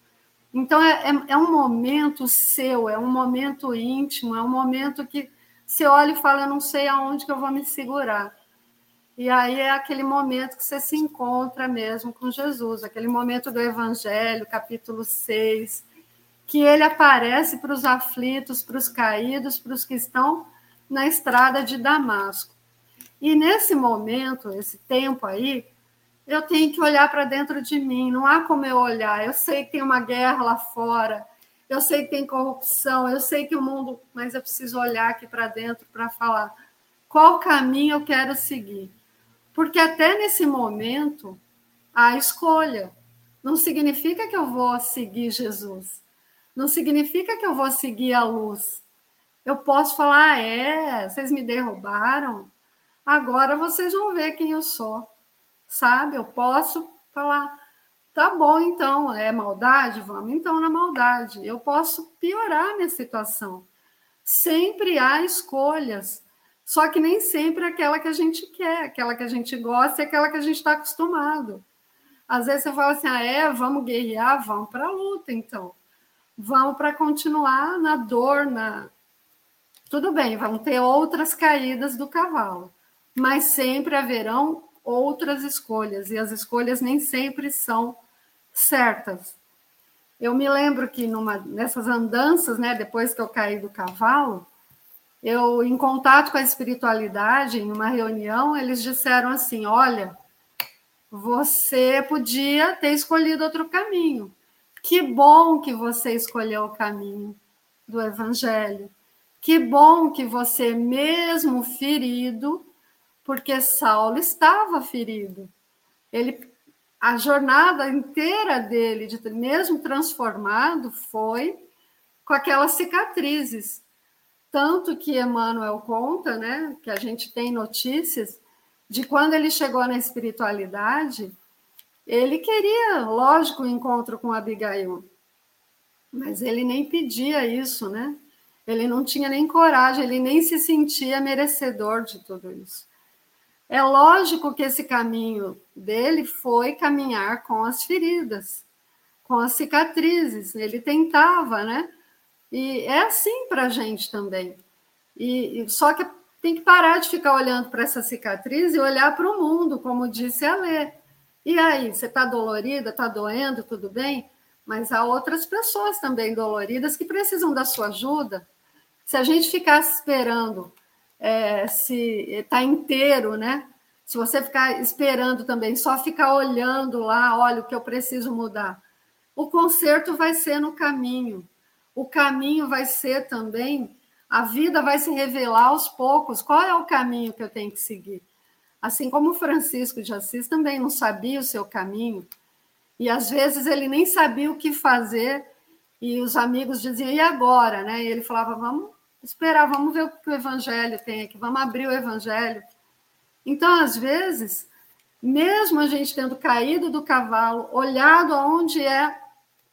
Então, é, é, é, um momento seu, é um momento íntimo, é um momento que você olha e fala, eu não sei aonde que eu vou me segurar. E aí é aquele momento que você se encontra mesmo com Jesus, aquele momento do Evangelho, capítulo 6, que ele aparece para os aflitos, para os caídos, para os que estão na estrada de Damasco. E nesse momento, esse tempo aí, eu tenho que olhar para dentro de mim. Não há como eu olhar. Eu sei que tem uma guerra lá fora, eu sei que tem corrupção, eu sei que o mundo. Mas eu preciso olhar aqui para dentro para falar qual caminho eu quero seguir. Porque até nesse momento, há escolha. Não significa que eu vou seguir Jesus. Não significa que eu vou seguir a luz. Eu posso falar, ah, é, vocês me derrubaram, Agora vocês vão ver quem eu sou, sabe? Eu posso falar, tá bom, então, é maldade? Vamos então na maldade. Eu posso piorar minha situação. Sempre há escolhas, só que nem sempre é aquela que a gente quer, aquela que a gente gosta e aquela que a gente está acostumado. Às vezes você fala assim, ah, é, vamos guerrear, vamos para a luta, então. Vamos para continuar na dor, na... Tudo bem, vão ter outras caídas do cavalo mas sempre haverão outras escolhas, e as escolhas nem sempre são certas. Eu me lembro que numa, nessas andanças, né, depois que eu caí do cavalo, eu, em contato com a espiritualidade, em uma reunião, eles disseram assim: olha, você podia ter escolhido outro caminho. Que bom que você escolheu o caminho do Evangelho. Que bom que você, mesmo ferido, porque Saulo estava ferido. Ele, a jornada inteira dele, de, mesmo transformado, foi com aquelas cicatrizes. Tanto que Emmanuel conta, né, que a gente tem notícias de quando ele chegou na espiritualidade, ele queria, lógico, o um encontro com Abigail, mas ele nem pedia isso, né? Ele não tinha nem coragem, ele nem se sentia merecedor de tudo isso. É lógico que esse caminho dele foi caminhar com as feridas, com as cicatrizes. Ele tentava, né? E é assim para a gente também. E, e, só que tem que parar de ficar olhando para essa cicatriz e olhar para o mundo, como disse a Lê. E aí, você está dolorida, está doendo, tudo bem? Mas há outras pessoas também doloridas que precisam da sua ajuda. Se a gente ficasse esperando é, se está inteiro, né? Se você ficar esperando também, só ficar olhando lá, olha o que eu preciso mudar. O conserto vai ser no caminho. O caminho vai ser também, a vida vai se revelar aos poucos. Qual é o caminho que eu tenho que seguir? Assim como Francisco de Assis também não sabia o seu caminho, e às vezes ele nem sabia o que fazer, e os amigos diziam, e agora? Né? E ele falava, vamos esperar, vamos ver o que o Evangelho tem aqui, vamos abrir o Evangelho. Então, às vezes, mesmo a gente tendo caído do cavalo, olhado aonde é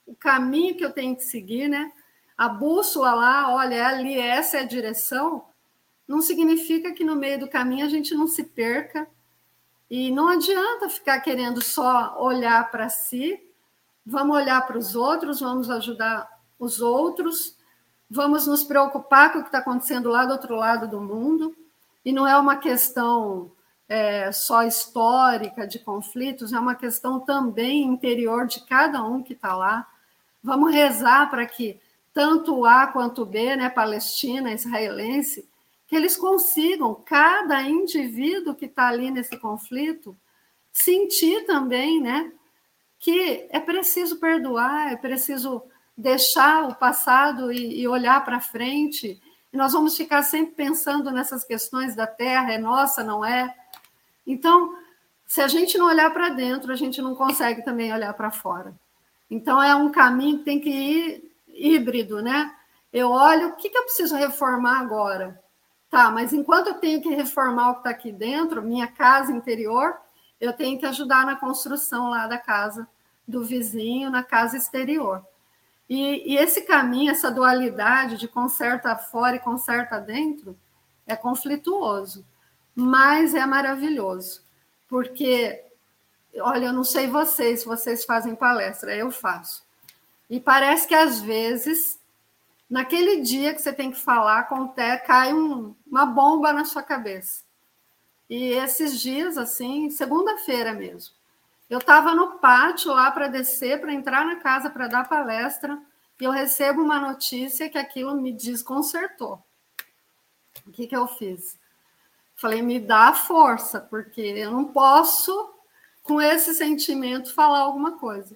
o caminho que eu tenho que seguir, né? A bússola lá, olha, ali, essa é a direção, não significa que no meio do caminho a gente não se perca. E não adianta ficar querendo só olhar para si, vamos olhar para os outros, vamos ajudar os outros, vamos nos preocupar com o que está acontecendo lá do outro lado do mundo, e não é uma questão é, só histórica de conflitos, é uma questão também interior de cada um que está lá. Vamos rezar para que tanto o A quanto o B, né, Palestina, israelense, que eles consigam, cada indivíduo que está ali nesse conflito, sentir também, né, que é preciso perdoar, é preciso deixar o passado e, e olhar para frente. E nós vamos ficar sempre pensando nessas questões da terra, é nossa, não é? Então, se a gente não olhar para dentro, a gente não consegue também olhar para fora. Então, é um caminho que tem que ir híbrido, né? Eu olho, o que, que eu preciso reformar agora? Tá, mas enquanto eu tenho que reformar o que está aqui dentro, minha casa interior, eu tenho que ajudar na construção lá da casa do vizinho, na casa exterior. E, e, esse caminho, essa dualidade de conserta fora e conserta dentro, é conflituoso, mas é maravilhoso, porque, olha, eu não sei vocês, se vocês fazem palestra, eu faço. E parece que às vezes, naquele dia que você tem que falar, acontece, cai um, uma bomba na sua cabeça. E esses dias, assim, segunda-feira mesmo, eu estava no pátio lá para descer, para entrar na casa para dar palestra, e eu recebo uma notícia que aquilo me desconcertou. O que, que eu fiz? Falei, me dá força, porque eu não posso, com esse sentimento, falar alguma coisa.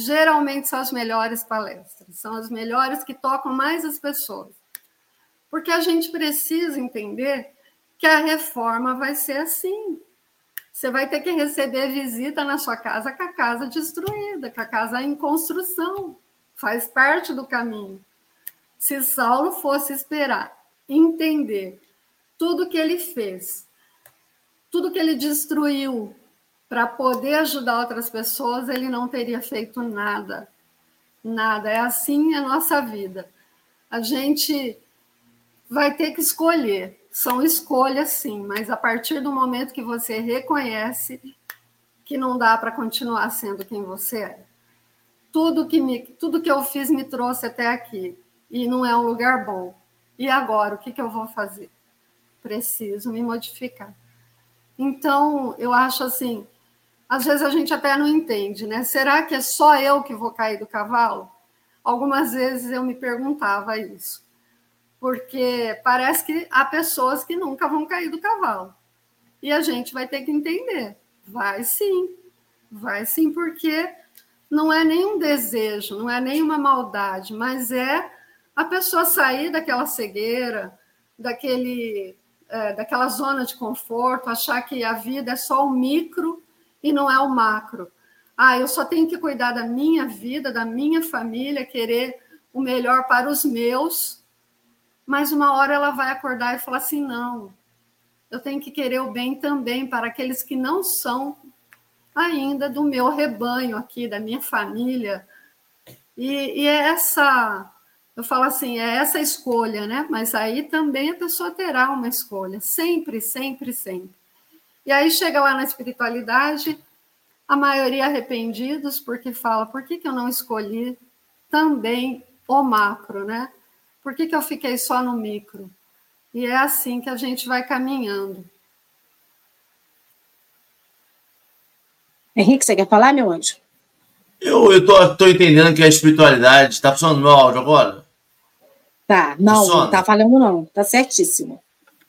Geralmente são as melhores palestras, são as melhores que tocam mais as pessoas. Porque a gente precisa entender que a reforma vai ser assim. Você vai ter que receber visita na sua casa com a casa destruída, com a casa em construção. Faz parte do caminho. Se Saulo fosse esperar, entender tudo que ele fez, tudo que ele destruiu para poder ajudar outras pessoas, ele não teria feito nada. Nada. É assim a nossa vida. A gente vai ter que escolher. São escolhas, sim, mas a partir do momento que você reconhece que não dá para continuar sendo quem você é. Tudo que, me, tudo que eu fiz me trouxe até aqui e não é um lugar bom. E agora, o que, que eu vou fazer? Preciso me modificar. Então, eu acho assim, às vezes a gente até não entende, né? Será que é só eu que vou cair do cavalo? Algumas vezes eu me perguntava isso, porque parece que há pessoas que nunca vão cair do cavalo. E a gente vai ter que entender. Vai sim, vai sim, porque não é nenhum desejo, não é nenhuma maldade, mas é a pessoa sair daquela cegueira, daquele, é, daquela zona de conforto, achar que a vida é só o micro e não é o macro. Ah, eu só tenho que cuidar da minha vida, da minha família, querer o melhor para os meus, mas uma hora ela vai acordar e falar assim: não, eu tenho que querer o bem também para aqueles que não são ainda do meu rebanho aqui, da minha família. E, e é essa, eu falo assim, é essa escolha, né? Mas aí também a pessoa terá uma escolha, sempre, sempre, sempre. E aí chega lá na espiritualidade, a maioria arrependidos, porque fala, por que, que eu não escolhi também o macro, né? Por que, que eu fiquei só no micro? E é assim que a gente vai caminhando. Henrique, você quer falar, meu anjo? Eu, eu tô, tô entendendo que a espiritualidade. Está funcionando meu áudio agora? Tá, não, Funciona. não tá falando, não. Tá certíssimo.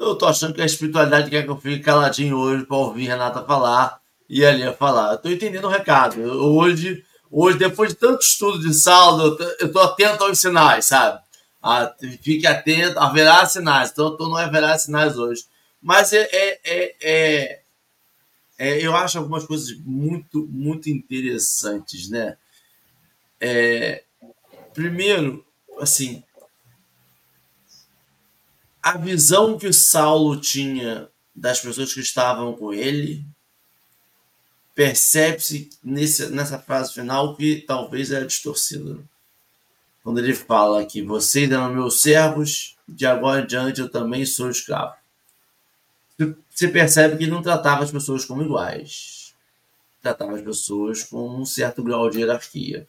Eu tô achando que a espiritualidade quer que eu fique caladinho hoje para ouvir Renata falar e a falar. Eu tô entendendo o recado. Eu, hoje, hoje, depois de tanto estudo de saldo, eu tô atento aos sinais, sabe? Ah, fique atento, haverá sinais. Então, tô no haverá sinais hoje. Mas é, é, é, é, é, eu acho algumas coisas muito, muito interessantes, né? É, primeiro, assim, a visão que Saulo tinha das pessoas que estavam com ele percebe-se nessa frase final que talvez é distorcida. Quando ele fala que vocês eram meus servos, de agora em diante eu também sou escravo. Você percebe que ele não tratava as pessoas como iguais. Tratava as pessoas com um certo grau de hierarquia.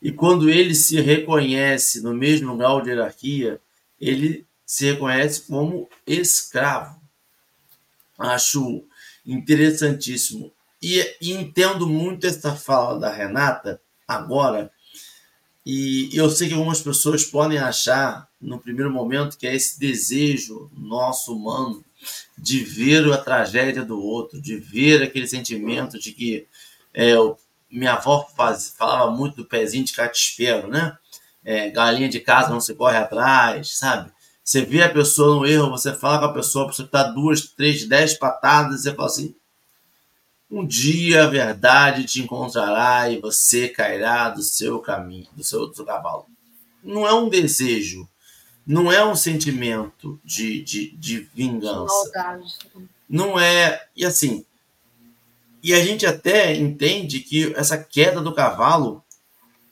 E quando ele se reconhece no mesmo grau de hierarquia, ele se reconhece como escravo. Acho interessantíssimo. E, e, entendo muito essa fala da Renata agora. E eu sei que algumas pessoas podem achar, no primeiro momento, que é esse desejo nosso humano de ver a tragédia do outro, de ver aquele sentimento de que é, minha avó faz, falava muito do pezinho de catispeiro, né? É, galinha de casa não se corre atrás, sabe? Você vê a pessoa no erro, você fala com a pessoa, a pessoa está duas, três, dez patadas, e você fala assim: um dia a verdade te encontrará e você cairá do seu caminho, do seu, seu cavalo. Não é um desejo, não é um sentimento de, de, de vingança. Não é. E assim. E a gente até entende que essa queda do cavalo,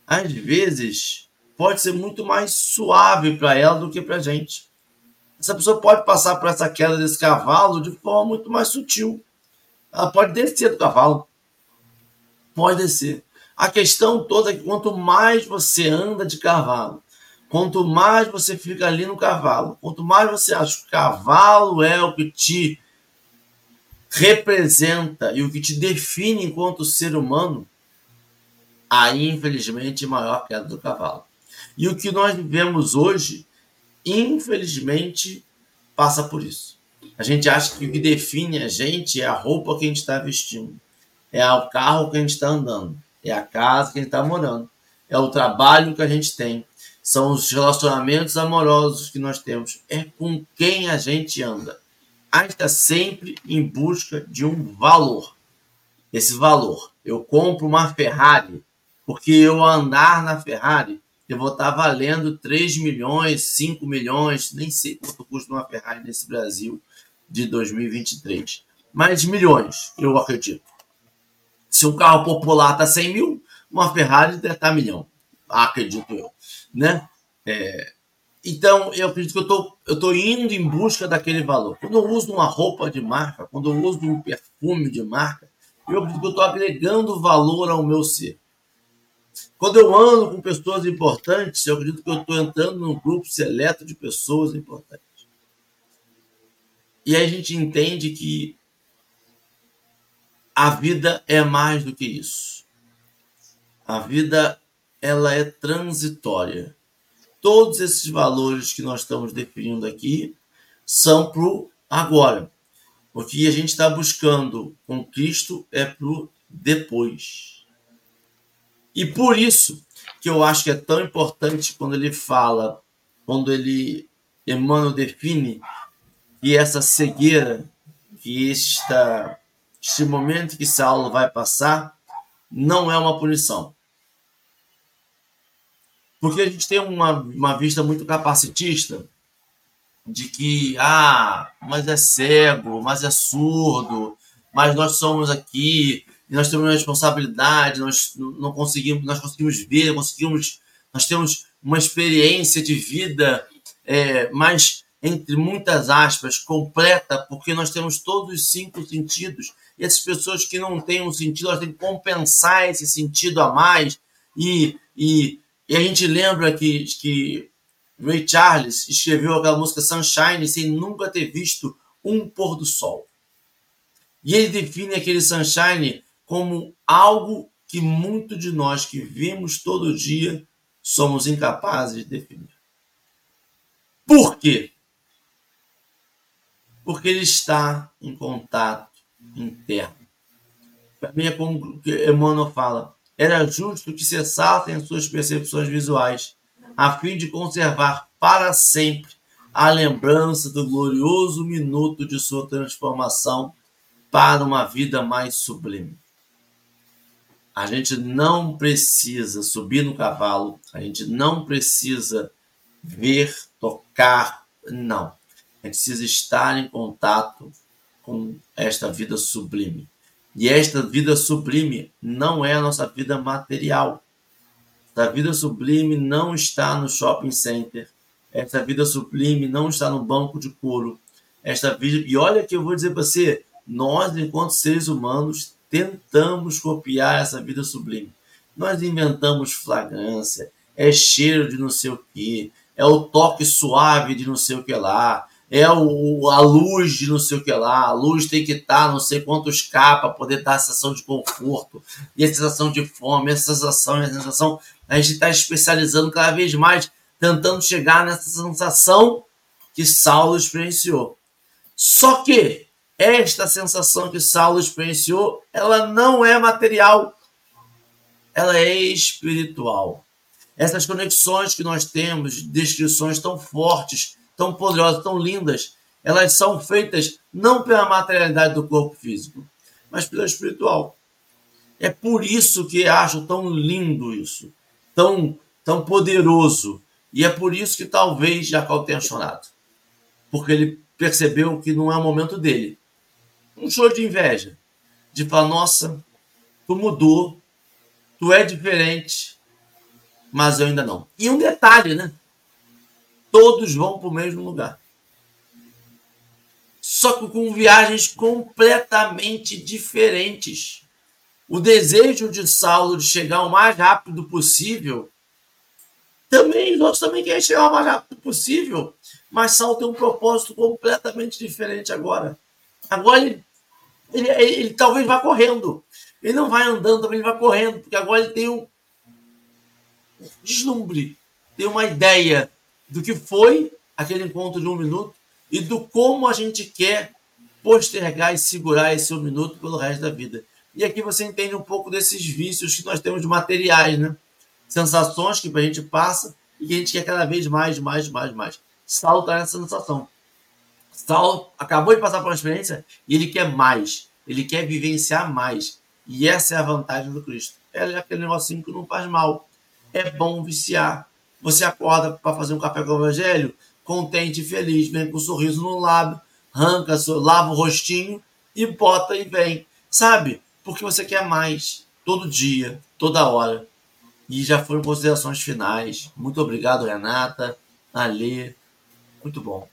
às vezes, pode ser muito mais suave para ela do que para a gente essa pessoa pode passar por essa queda desse cavalo de forma muito mais sutil. Ela pode descer do cavalo. Pode descer. A questão toda é que quanto mais você anda de cavalo, quanto mais você fica ali no cavalo, quanto mais você acha que o cavalo é o que te representa e o que te define enquanto ser humano, aí infelizmente maior queda do cavalo. E o que nós vivemos hoje infelizmente, passa por isso. A gente acha que o que define a gente é a roupa que a gente está vestindo, é o carro que a gente está andando, é a casa que a gente está morando, é o trabalho que a gente tem, são os relacionamentos amorosos que nós temos, é com quem a gente anda. A gente está sempre em busca de um valor. Esse valor, eu compro uma Ferrari porque eu andar na Ferrari eu vou estar valendo 3 milhões, 5 milhões, nem sei quanto custa uma Ferrari nesse Brasil de 2023. mas milhões, eu acredito. Se um carro popular está 100 mil, uma Ferrari deve estar tá milhão, acredito eu. Né? É, então, eu acredito que eu tô, estou indo em busca daquele valor. Quando eu uso uma roupa de marca, quando eu uso um perfume de marca, eu acredito que eu estou agregando valor ao meu ser. Quando eu ando com pessoas importantes, eu acredito que eu estou entrando num grupo seleto de pessoas importantes. E aí a gente entende que a vida é mais do que isso. A vida ela é transitória. Todos esses valores que nós estamos definindo aqui são para o agora. O que a gente está buscando com Cristo é para o depois. E por isso que eu acho que é tão importante quando ele fala, quando ele, Emmanuel define que essa cegueira, que esta, este momento que Saulo vai passar, não é uma punição. Porque a gente tem uma, uma vista muito capacitista de que, ah, mas é cego, mas é surdo, mas nós somos aqui, nós temos uma responsabilidade, nós não conseguimos, nós conseguimos ver, conseguimos, nós temos uma experiência de vida é, mais entre muitas aspas, completa, porque nós temos todos os cinco sentidos. E essas pessoas que não têm um sentido, elas têm que compensar esse sentido a mais. E, e, e a gente lembra que, que Ray Charles escreveu aquela música Sunshine sem nunca ter visto um pôr do sol. E ele define aquele sunshine como algo que muito de nós que vemos todo dia somos incapazes de definir. Por quê? porque ele está em contato interno. Para mim é como Emmanuel fala, era justo que cessassem suas percepções visuais, a fim de conservar para sempre a lembrança do glorioso minuto de sua transformação para uma vida mais sublime. A gente não precisa subir no cavalo, a gente não precisa ver, tocar, não gente precisa estar em contato com esta vida sublime. E esta vida sublime não é a nossa vida material. Esta vida sublime não está no shopping center. Esta vida sublime não está no banco de couro. Esta vida... E olha que eu vou dizer para você, nós, enquanto seres humanos, tentamos copiar essa vida sublime. Nós inventamos fragrância, é cheiro de não sei o que, é o toque suave de não sei o que lá, é o, a luz de não sei o que lá, a luz tem que estar não sei quantos K para poder dar a sensação de conforto, e a sensação de fome, a sensação, a sensação. A gente está especializando cada vez mais, tentando chegar nessa sensação que Saulo experienciou. Só que esta sensação que Saulo experienciou, ela não é material, ela é espiritual. Essas conexões que nós temos, descrições tão fortes tão poderosas, tão lindas, elas são feitas não pela materialidade do corpo físico, mas pela espiritual. É por isso que acho tão lindo isso, tão, tão poderoso. E é por isso que talvez Jacó tenha chorado. Porque ele percebeu que não é o momento dele. Um choro de inveja. De falar, nossa, tu mudou, tu é diferente, mas eu ainda não. E um detalhe, né? todos vão para o mesmo lugar. Só que com viagens completamente diferentes. O desejo de Saulo de chegar o mais rápido possível, também os outros também querem chegar o mais rápido possível, mas Saulo tem um propósito completamente diferente agora. Agora ele, ele, ele, ele talvez vá correndo. Ele não vai andando, também ele vai correndo, porque agora ele tem um deslumbre, tem uma ideia do que foi aquele encontro de um minuto e do como a gente quer postergar e segurar esse um minuto pelo resto da vida. E aqui você entende um pouco desses vícios que nós temos de materiais, né? Sensações que a gente passa e que a gente quer cada vez mais, mais, mais, mais. Saulo está nessa sensação. Saulo acabou de passar por uma experiência e ele quer mais. Ele quer vivenciar mais. E essa é a vantagem do Cristo. É aquele negocinho que não faz mal. É bom viciar. Você acorda para fazer um café com o evangelho, contente e feliz, vem com um sorriso no lábio, arranca, lava o rostinho e bota e vem, sabe? Porque você quer mais, todo dia, toda hora. E já foram considerações finais. Muito obrigado, Renata, Alê. Muito bom.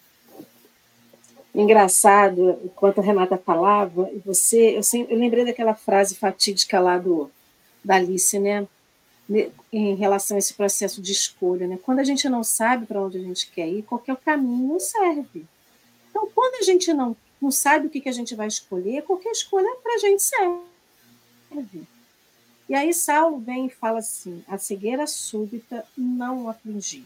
Engraçado, enquanto a Renata falava, e você, eu, sempre, eu lembrei daquela frase fatídica lá do, da Alice, né? Em relação a esse processo de escolha, né? Quando a gente não sabe para onde a gente quer ir, qualquer caminho serve. Então, quando a gente não, não sabe o que, que a gente vai escolher, qualquer escolha para a gente serve. E aí Saulo vem e fala assim: a cegueira súbita não afligia.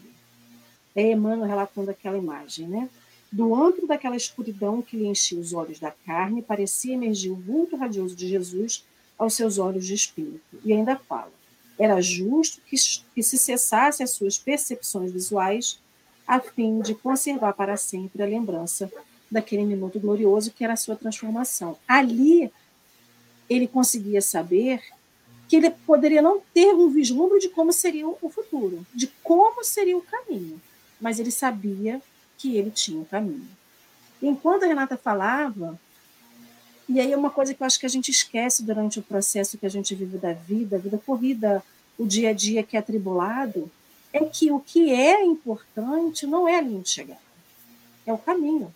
É Emmanuel relatando aquela imagem, né? Do antro daquela escuridão que lhe enchia os olhos da carne, parecia emergir o vulto radioso de Jesus aos seus olhos de espírito. E ainda fala: era justo que, que se cessasse as suas percepções visuais, a fim de conservar para sempre a lembrança daquele minuto glorioso que era a sua transformação. Ali, ele conseguia saber que ele poderia não ter um vislumbre de como seria o futuro, de como seria o caminho, mas ele sabia que ele tinha um caminho. Enquanto a Renata falava, e aí é uma coisa que eu acho que a gente esquece durante o processo que a gente vive da vida, a vida corrida, o dia a dia que é atribulado, é que o que é importante não é a linha de chegada, é o caminho.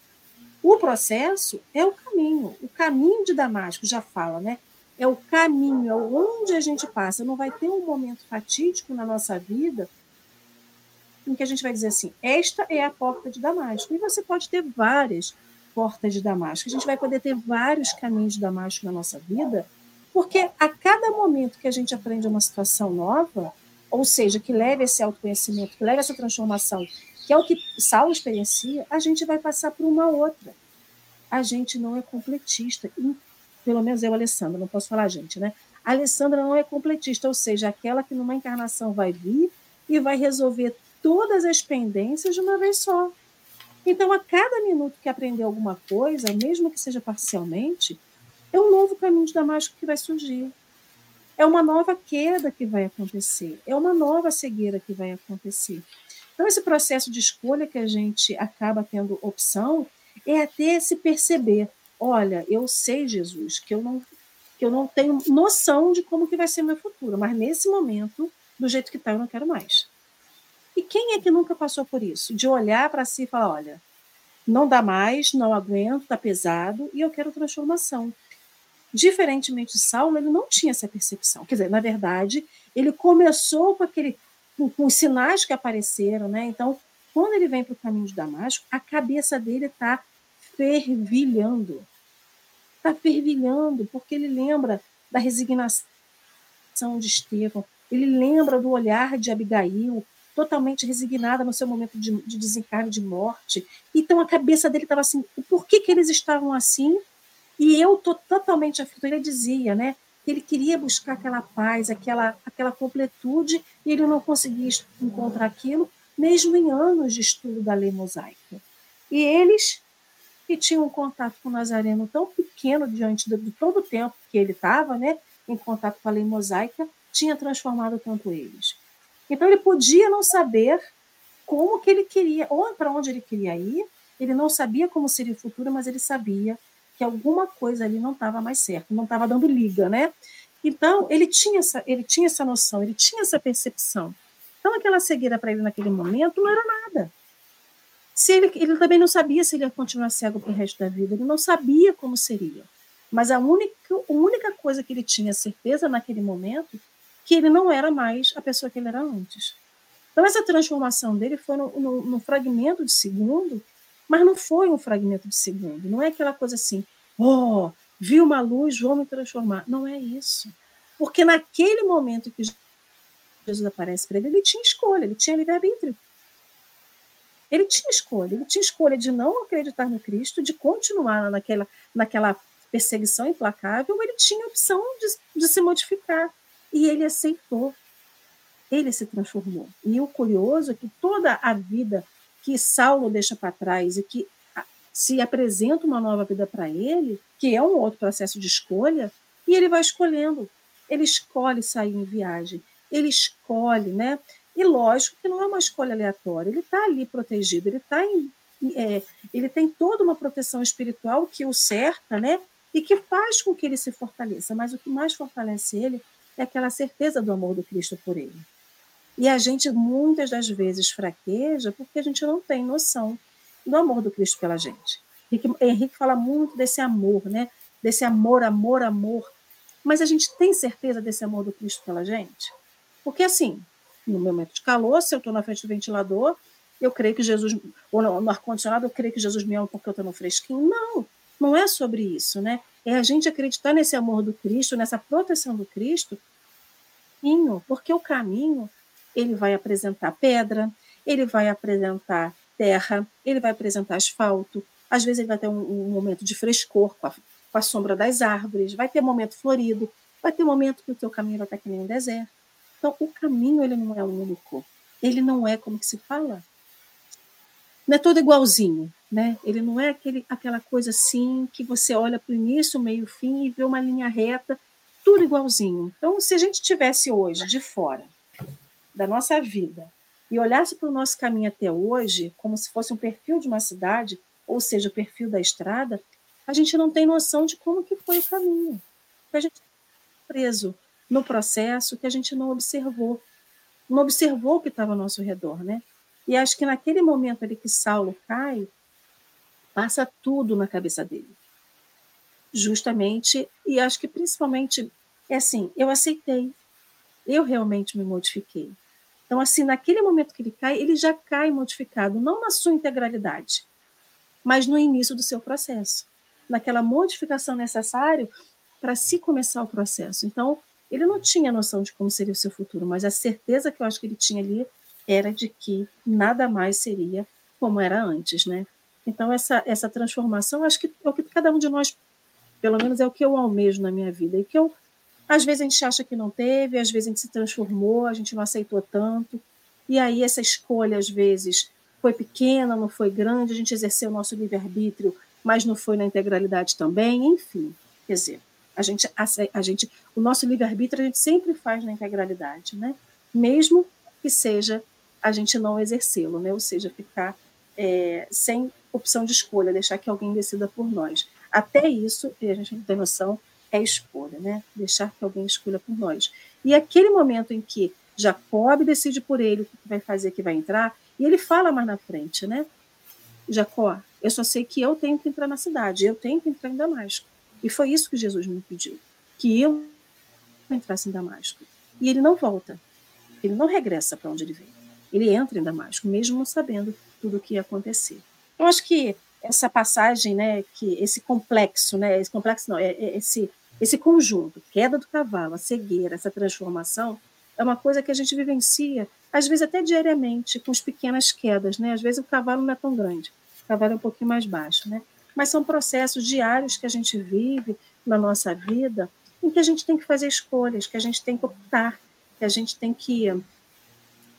O processo é o caminho. O caminho de Damasco já fala, né? é o caminho, é onde a gente passa. Não vai ter um momento fatídico na nossa vida em que a gente vai dizer assim: esta é a porta de Damasco. E você pode ter várias portas de Damasco. A gente vai poder ter vários caminhos de Damasco na nossa vida, porque a cada momento que a gente aprende uma situação nova, ou seja, que leve esse autoconhecimento, que leve essa transformação, que é o que Saulo experiencia, a gente vai passar por uma outra. A gente não é completista pelo menos eu, Alessandra, não posso falar gente, né? A Alessandra não é completista, ou seja, aquela que numa encarnação vai vir e vai resolver todas as pendências de uma vez só. Então, a cada minuto que aprender alguma coisa, mesmo que seja parcialmente, é um novo caminho de Damasco que vai surgir. É uma nova queda que vai acontecer. É uma nova cegueira que vai acontecer. Então, esse processo de escolha que a gente acaba tendo opção é até se perceber olha, eu sei, Jesus, que eu não que eu não tenho noção de como que vai ser meu futuro, mas nesse momento, do jeito que está, eu não quero mais. E quem é que nunca passou por isso? De olhar para si e falar, olha, não dá mais, não aguento, está pesado e eu quero transformação. Diferentemente de Saulo, ele não tinha essa percepção. Quer dizer, na verdade, ele começou com aquele com, com os sinais que apareceram, né? Então, quando ele vem para o caminho de Damasco, a cabeça dele está fervilhando está fervilhando, porque ele lembra da resignação de Estevão, ele lembra do olhar de Abigail, totalmente resignada no seu momento de, de desencarne, de morte. Então a cabeça dele estava assim: por que, que eles estavam assim? E eu estou totalmente aflito. Ele dizia, né? Ele queria buscar aquela paz, aquela, aquela completude, e ele não conseguia encontrar aquilo, mesmo em anos de estudo da lei mosaica. E eles que tinha um contato com o Nazareno tão pequeno diante de, de todo o tempo que ele estava né, em contato com a lei mosaica, tinha transformado tanto eles. Então ele podia não saber como que ele queria, ou para onde ele queria ir, ele não sabia como seria o futuro, mas ele sabia que alguma coisa ali não estava mais certo, não estava dando liga, né? Então, ele tinha, essa, ele tinha essa noção, ele tinha essa percepção. Então, aquela cegueira para ele naquele momento não era nada. Se ele, ele também não sabia se ele ia continuar cego para o resto da vida, ele não sabia como seria. Mas a única, a única coisa que ele tinha certeza naquele momento que ele não era mais a pessoa que ele era antes. Então, essa transformação dele foi no, no, no fragmento de segundo, mas não foi um fragmento de segundo. Não é aquela coisa assim, oh, vi uma luz, vou me transformar. Não é isso. Porque naquele momento que Jesus aparece para ele, ele tinha escolha, ele tinha livre-arbítrio. Ele tinha escolha, ele tinha escolha de não acreditar no Cristo, de continuar naquela, naquela perseguição implacável, ele tinha a opção de, de se modificar. E ele aceitou. Ele se transformou. E o curioso é que toda a vida que Saulo deixa para trás e que se apresenta uma nova vida para ele, que é um outro processo de escolha, e ele vai escolhendo. Ele escolhe sair em viagem, ele escolhe, né? E lógico que não é uma escolha aleatória, ele está ali protegido, ele tá em, é, ele tem toda uma proteção espiritual que o cerca, né? e que faz com que ele se fortaleça. Mas o que mais fortalece ele é aquela certeza do amor do Cristo por ele. E a gente muitas das vezes fraqueja porque a gente não tem noção do amor do Cristo pela gente. Henrique, fala muito desse amor, né? Desse amor, amor, amor. Mas a gente tem certeza desse amor do Cristo pela gente? Porque assim, no momento de calor, se eu estou na frente do ventilador, eu creio que Jesus, ou no, ar-condicionado, eu creio que Jesus me ama porque eu estou no fresquinho. Não, não é sobre isso, né? É a gente acreditar nesse amor do Cristo, nessa proteção do Cristo, porque o caminho ele vai apresentar pedra, ele vai apresentar terra, ele vai apresentar asfalto, às vezes ele vai ter um, um momento de frescor com a, com a, sombra das árvores, vai ter momento florido, vai ter momento que o teu caminho vai estar que nem um deserto. Então, o caminho ele não é único, ele não é como se fala, não é todo igualzinho, né? Ele não é aquele, aquela coisa assim que você olha para o início, meio, fim e vê uma linha reta, tudo igualzinho. Então, se a gente tivesse hoje de fora da nossa vida e olhasse para o nosso caminho até hoje como se fosse um perfil de uma cidade, ou seja, o perfil da estrada, a gente não tem noção de como que foi o caminho. A gente preso no processo que a gente não observou, não observou o que estava ao nosso redor, né? E acho que naquele momento ali que Saulo cai, passa tudo na cabeça dele. Justamente, e acho que principalmente é assim, eu aceitei, eu realmente me modifiquei. Então, assim, naquele momento que ele cai, ele já cai modificado, não na sua integralidade, mas no início do seu processo, naquela modificação necessária para se começar o processo. Então, ele não tinha noção de como seria o seu futuro, mas a certeza que eu acho que ele tinha ali era de que nada mais seria como era antes, né? Então, essa, essa transformação, acho que é o que cada um de nós, pelo menos é o que eu almejo na minha vida, e que eu às vezes a gente acha que não teve, às vezes a gente se transformou, a gente não aceitou tanto. E aí essa escolha, às vezes, foi pequena, não foi grande, a gente exerceu o nosso livre-arbítrio, mas não foi na integralidade também, enfim. Quer dizer, a gente, a, a gente, o nosso livre-arbítrio a gente sempre faz na integralidade, né? mesmo que seja a gente não exercê-lo, né? ou seja, ficar é, sem opção de escolha, deixar que alguém decida por nós. Até isso, a gente tem noção, é escolha, né? Deixar que alguém escolha por nós. E aquele momento em que Jacob decide por ele o que vai fazer, que vai entrar, e ele fala mais na frente, né? Jacó, eu só sei que eu tenho que entrar na cidade, eu tenho que entrar em Damasco. E foi isso que Jesus me pediu, que eu entrasse em Damasco. E ele não volta, ele não regressa para onde ele veio. Ele entra em Damasco, mesmo não sabendo tudo o que ia acontecer. Eu acho que essa passagem, né, que esse complexo, né, esse complexo não, é, é esse esse conjunto, queda do cavalo, a cegueira, essa transformação, é uma coisa que a gente vivencia, às vezes até diariamente, com as pequenas quedas, né? Às vezes o cavalo não é tão grande, o cavalo é um pouquinho mais baixo, né? Mas são processos diários que a gente vive na nossa vida, em que a gente tem que fazer escolhas, que a gente tem que optar, que a gente tem que,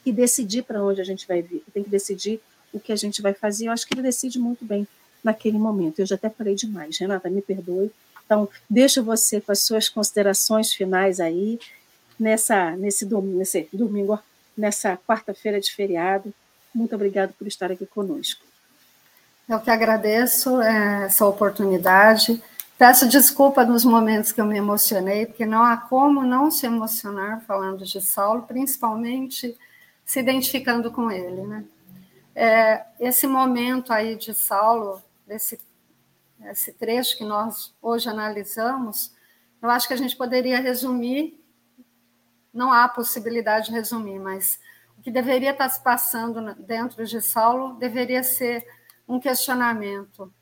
que decidir para onde a gente vai vir, tem que decidir o que a gente vai fazer. Eu acho que ele decide muito bem naquele momento. Eu já até falei demais, Renata, me perdoe, então, deixo você com as suas considerações finais aí, nessa, nesse, domingo, nesse domingo, nessa quarta-feira de feriado. Muito obrigado por estar aqui conosco. Eu que agradeço é, essa oportunidade. Peço desculpa nos momentos que eu me emocionei, porque não há como não se emocionar falando de Saulo, principalmente se identificando com ele. Né? É, esse momento aí de Saulo, desse esse trecho que nós hoje analisamos, eu acho que a gente poderia resumir, não há possibilidade de resumir, mas o que deveria estar se passando dentro de Saulo deveria ser um questionamento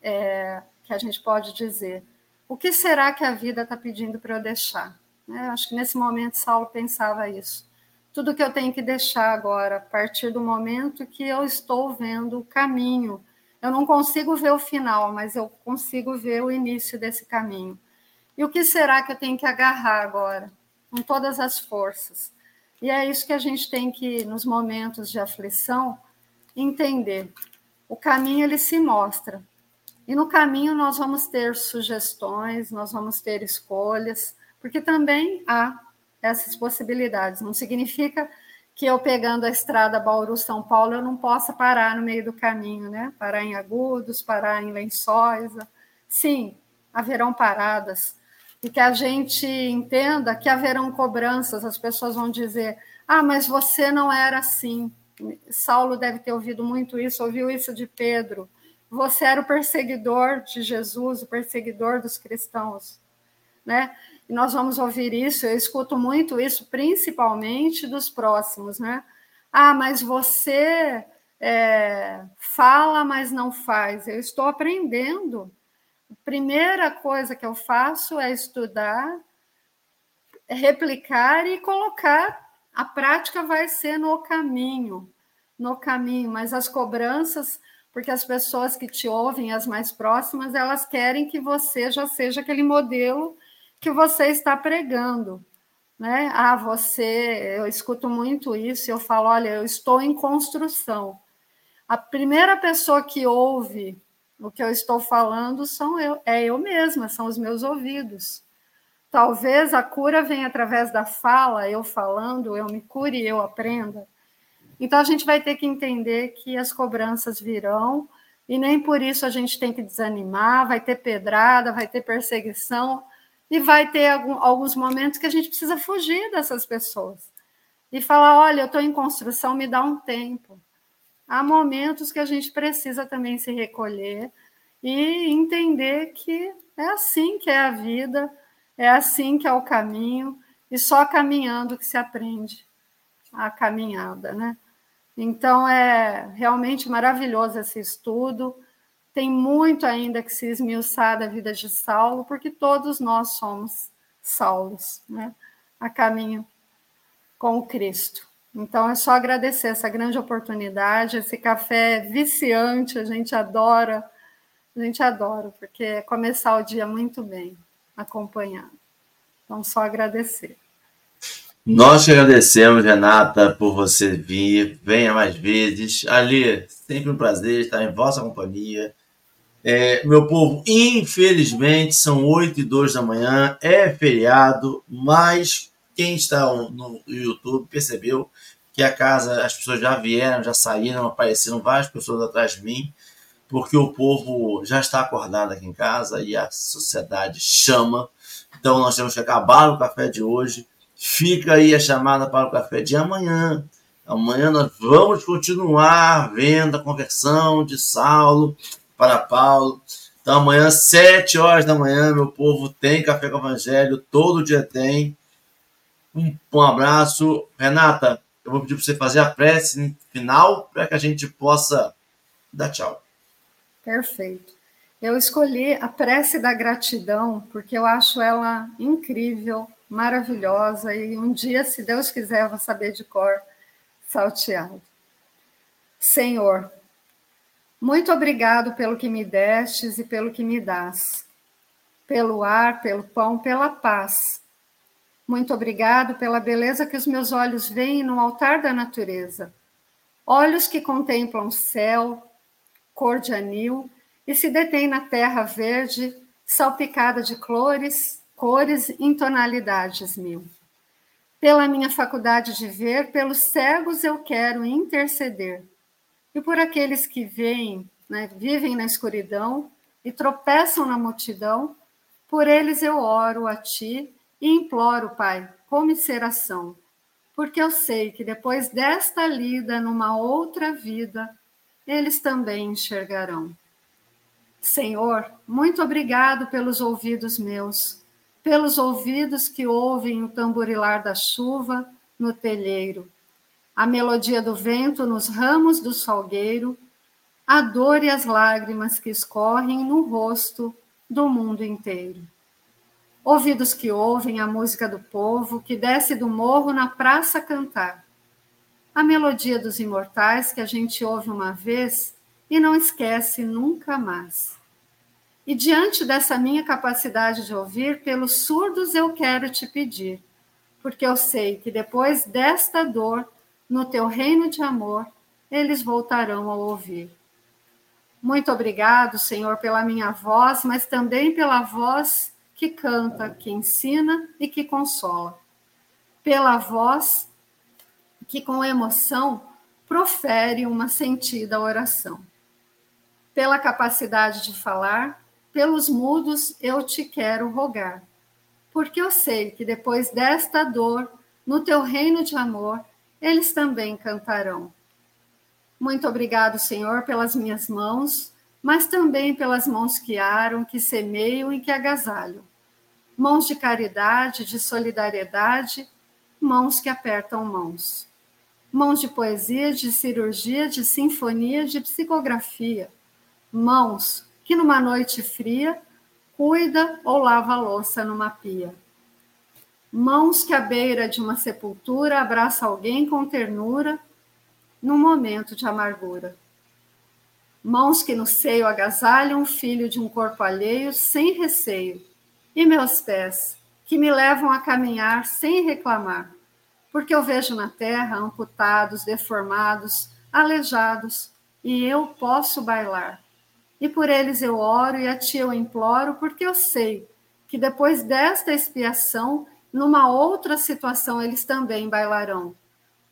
é, que a gente pode dizer: o que será que a vida está pedindo para eu deixar? É, acho que nesse momento Saulo pensava isso. Tudo que eu tenho que deixar agora, a partir do momento que eu estou vendo o caminho eu não consigo ver o final, mas eu consigo ver o início desse caminho. E o que será que eu tenho que agarrar agora? Com todas as forças. E é isso que a gente tem que, nos momentos de aflição, entender. O caminho ele se mostra. E no caminho nós vamos ter sugestões, nós vamos ter escolhas, porque também há essas possibilidades. Não significa que eu pegando a estrada Bauru-São Paulo, eu não possa parar no meio do caminho, né? Parar em Agudos, parar em Lençóis. Sim, haverão paradas, e que a gente entenda que haverão cobranças, as pessoas vão dizer: ah, mas você não era assim. Saulo deve ter ouvido muito isso, ouviu isso de Pedro. Você era o perseguidor de Jesus, o perseguidor dos cristãos, né? E nós vamos ouvir isso, eu escuto muito isso, principalmente dos próximos, né? Ah, mas você é, fala, mas não faz. Eu estou aprendendo. A primeira coisa que eu faço é estudar, replicar e colocar. A prática vai ser no caminho, no caminho, mas as cobranças, porque as pessoas que te ouvem, as mais próximas, elas querem que você já seja aquele modelo que você está pregando. Né? Ah, você, eu escuto muito isso e eu falo, olha, eu estou em construção a primeira pessoa que ouve o que eu estou falando são eu, é eu mesma, são os meus ouvidos. Talvez a cura venha através da fala, eu falando, eu me cure, eu aprenda. Então a gente vai ter que entender que as cobranças virão e nem por isso a gente tem que desanimar, vai ter pedrada, vai ter perseguição e vai ter algum, alguns momentos que a gente precisa fugir dessas pessoas e falar, olha, eu estou em construção, me dá um tempo há momentos que a gente precisa também se recolher e entender que é assim que é a vida, é assim que é o caminho, e só caminhando que se aprende a caminhada, né? Então é realmente maravilhoso esse estudo. Tem muito ainda que se esmiuçar da vida de Saulo, porque todos nós somos Saulos, né? A caminho com o Cristo. Então é só agradecer essa grande oportunidade, esse café viciante, a gente adora, a gente adora, porque é começar o dia muito bem, acompanhado. Então só agradecer. Nós agradecemos, Renata, por você vir. Venha mais vezes. Ali, sempre um prazer estar em vossa companhia. É, meu povo, infelizmente são 8 e 2 da manhã, é feriado, mas quem está no YouTube percebeu que a casa, as pessoas já vieram, já saíram, apareceram várias pessoas atrás de mim, porque o povo já está acordado aqui em casa e a sociedade chama. Então nós temos que acabar o café de hoje. Fica aí a chamada para o café de amanhã. Amanhã nós vamos continuar vendo a conversão de Saulo para Paulo. Então amanhã, sete horas da manhã, meu povo, tem café com Evangelho, todo dia tem. Um, um abraço. Renata, eu vou pedir para você fazer a prece final para que a gente possa dar tchau. Perfeito. Eu escolhi a prece da gratidão porque eu acho ela incrível, maravilhosa e um dia, se Deus quiser, eu vou saber de cor salteado. Senhor, muito obrigado pelo que me destes e pelo que me dás, pelo ar, pelo pão, pela paz muito obrigado pela beleza que os meus olhos veem no altar da natureza. Olhos que contemplam céu, cor de anil, e se detêm na terra verde, salpicada de cores, cores em tonalidades mil. Pela minha faculdade de ver, pelos cegos eu quero interceder. E por aqueles que veem, né, vivem na escuridão e tropeçam na multidão, por eles eu oro a ti e imploro, Pai, comisseração, porque eu sei que depois desta lida numa outra vida, eles também enxergarão. Senhor, muito obrigado pelos ouvidos meus, pelos ouvidos que ouvem o tamborilar da chuva no telheiro, a melodia do vento nos ramos do salgueiro, a dor e as lágrimas que escorrem no rosto do mundo inteiro ouvidos que ouvem a música do povo que desce do morro na praça cantar. A melodia dos imortais que a gente ouve uma vez e não esquece nunca mais. E diante dessa minha capacidade de ouvir, pelos surdos eu quero te pedir, porque eu sei que depois desta dor, no teu reino de amor, eles voltarão a ouvir. Muito obrigado, Senhor, pela minha voz, mas também pela voz que canta, que ensina e que consola. Pela voz que, com emoção, profere uma sentida oração. Pela capacidade de falar, pelos mudos eu te quero rogar, porque eu sei que depois desta dor, no teu reino de amor, eles também cantarão. Muito obrigado, Senhor, pelas minhas mãos, mas também pelas mãos que aram, que semeiam e que agasalham. Mãos de caridade, de solidariedade, mãos que apertam mãos. Mãos de poesia, de cirurgia, de sinfonia, de psicografia. Mãos que numa noite fria cuida ou lava a louça numa pia. Mãos que à beira de uma sepultura abraça alguém com ternura num momento de amargura. Mãos que no seio agasalham um filho de um corpo alheio sem receio. E meus pés, que me levam a caminhar sem reclamar, porque eu vejo na terra amputados, deformados, aleijados, e eu posso bailar e por eles eu oro e a ti eu imploro, porque eu sei que depois desta expiação, numa outra situação, eles também bailarão.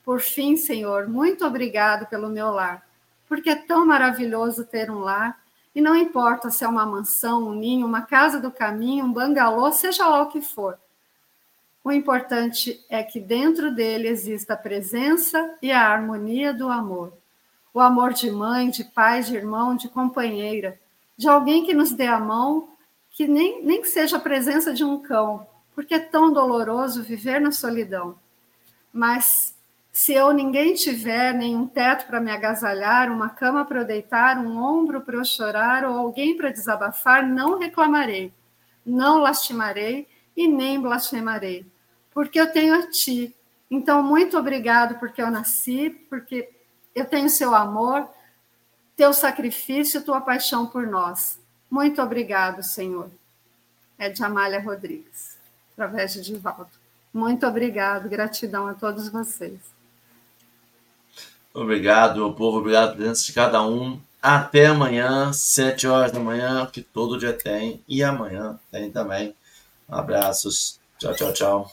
Por fim, Senhor, muito obrigado pelo meu lar, porque é tão maravilhoso ter um lar, e não importa se é uma mansão, um ninho, uma casa do caminho, um bangalô, seja lá o que for. O importante é que dentro dele exista a presença e a harmonia do amor o amor de mãe, de pai, de irmão, de companheira, de alguém que nos dê a mão, que nem, nem que seja a presença de um cão, porque é tão doloroso viver na solidão. Mas se eu ninguém tiver, nenhum teto para me agasalhar, uma cama para eu deitar, um ombro para eu chorar ou alguém para desabafar, não reclamarei, não lastimarei e nem blasfemarei, porque eu tenho a ti. Então, muito obrigado porque eu nasci, porque eu tenho seu amor, teu sacrifício, tua paixão por nós. Muito obrigado, Senhor. É de Amália Rodrigues, através de Divaldo. Muito obrigado, gratidão a todos vocês. Obrigado, meu povo, obrigado pela presença de cada um. Até amanhã, sete horas da manhã, que todo dia tem, e amanhã tem também. Abraços. Tchau, tchau, tchau.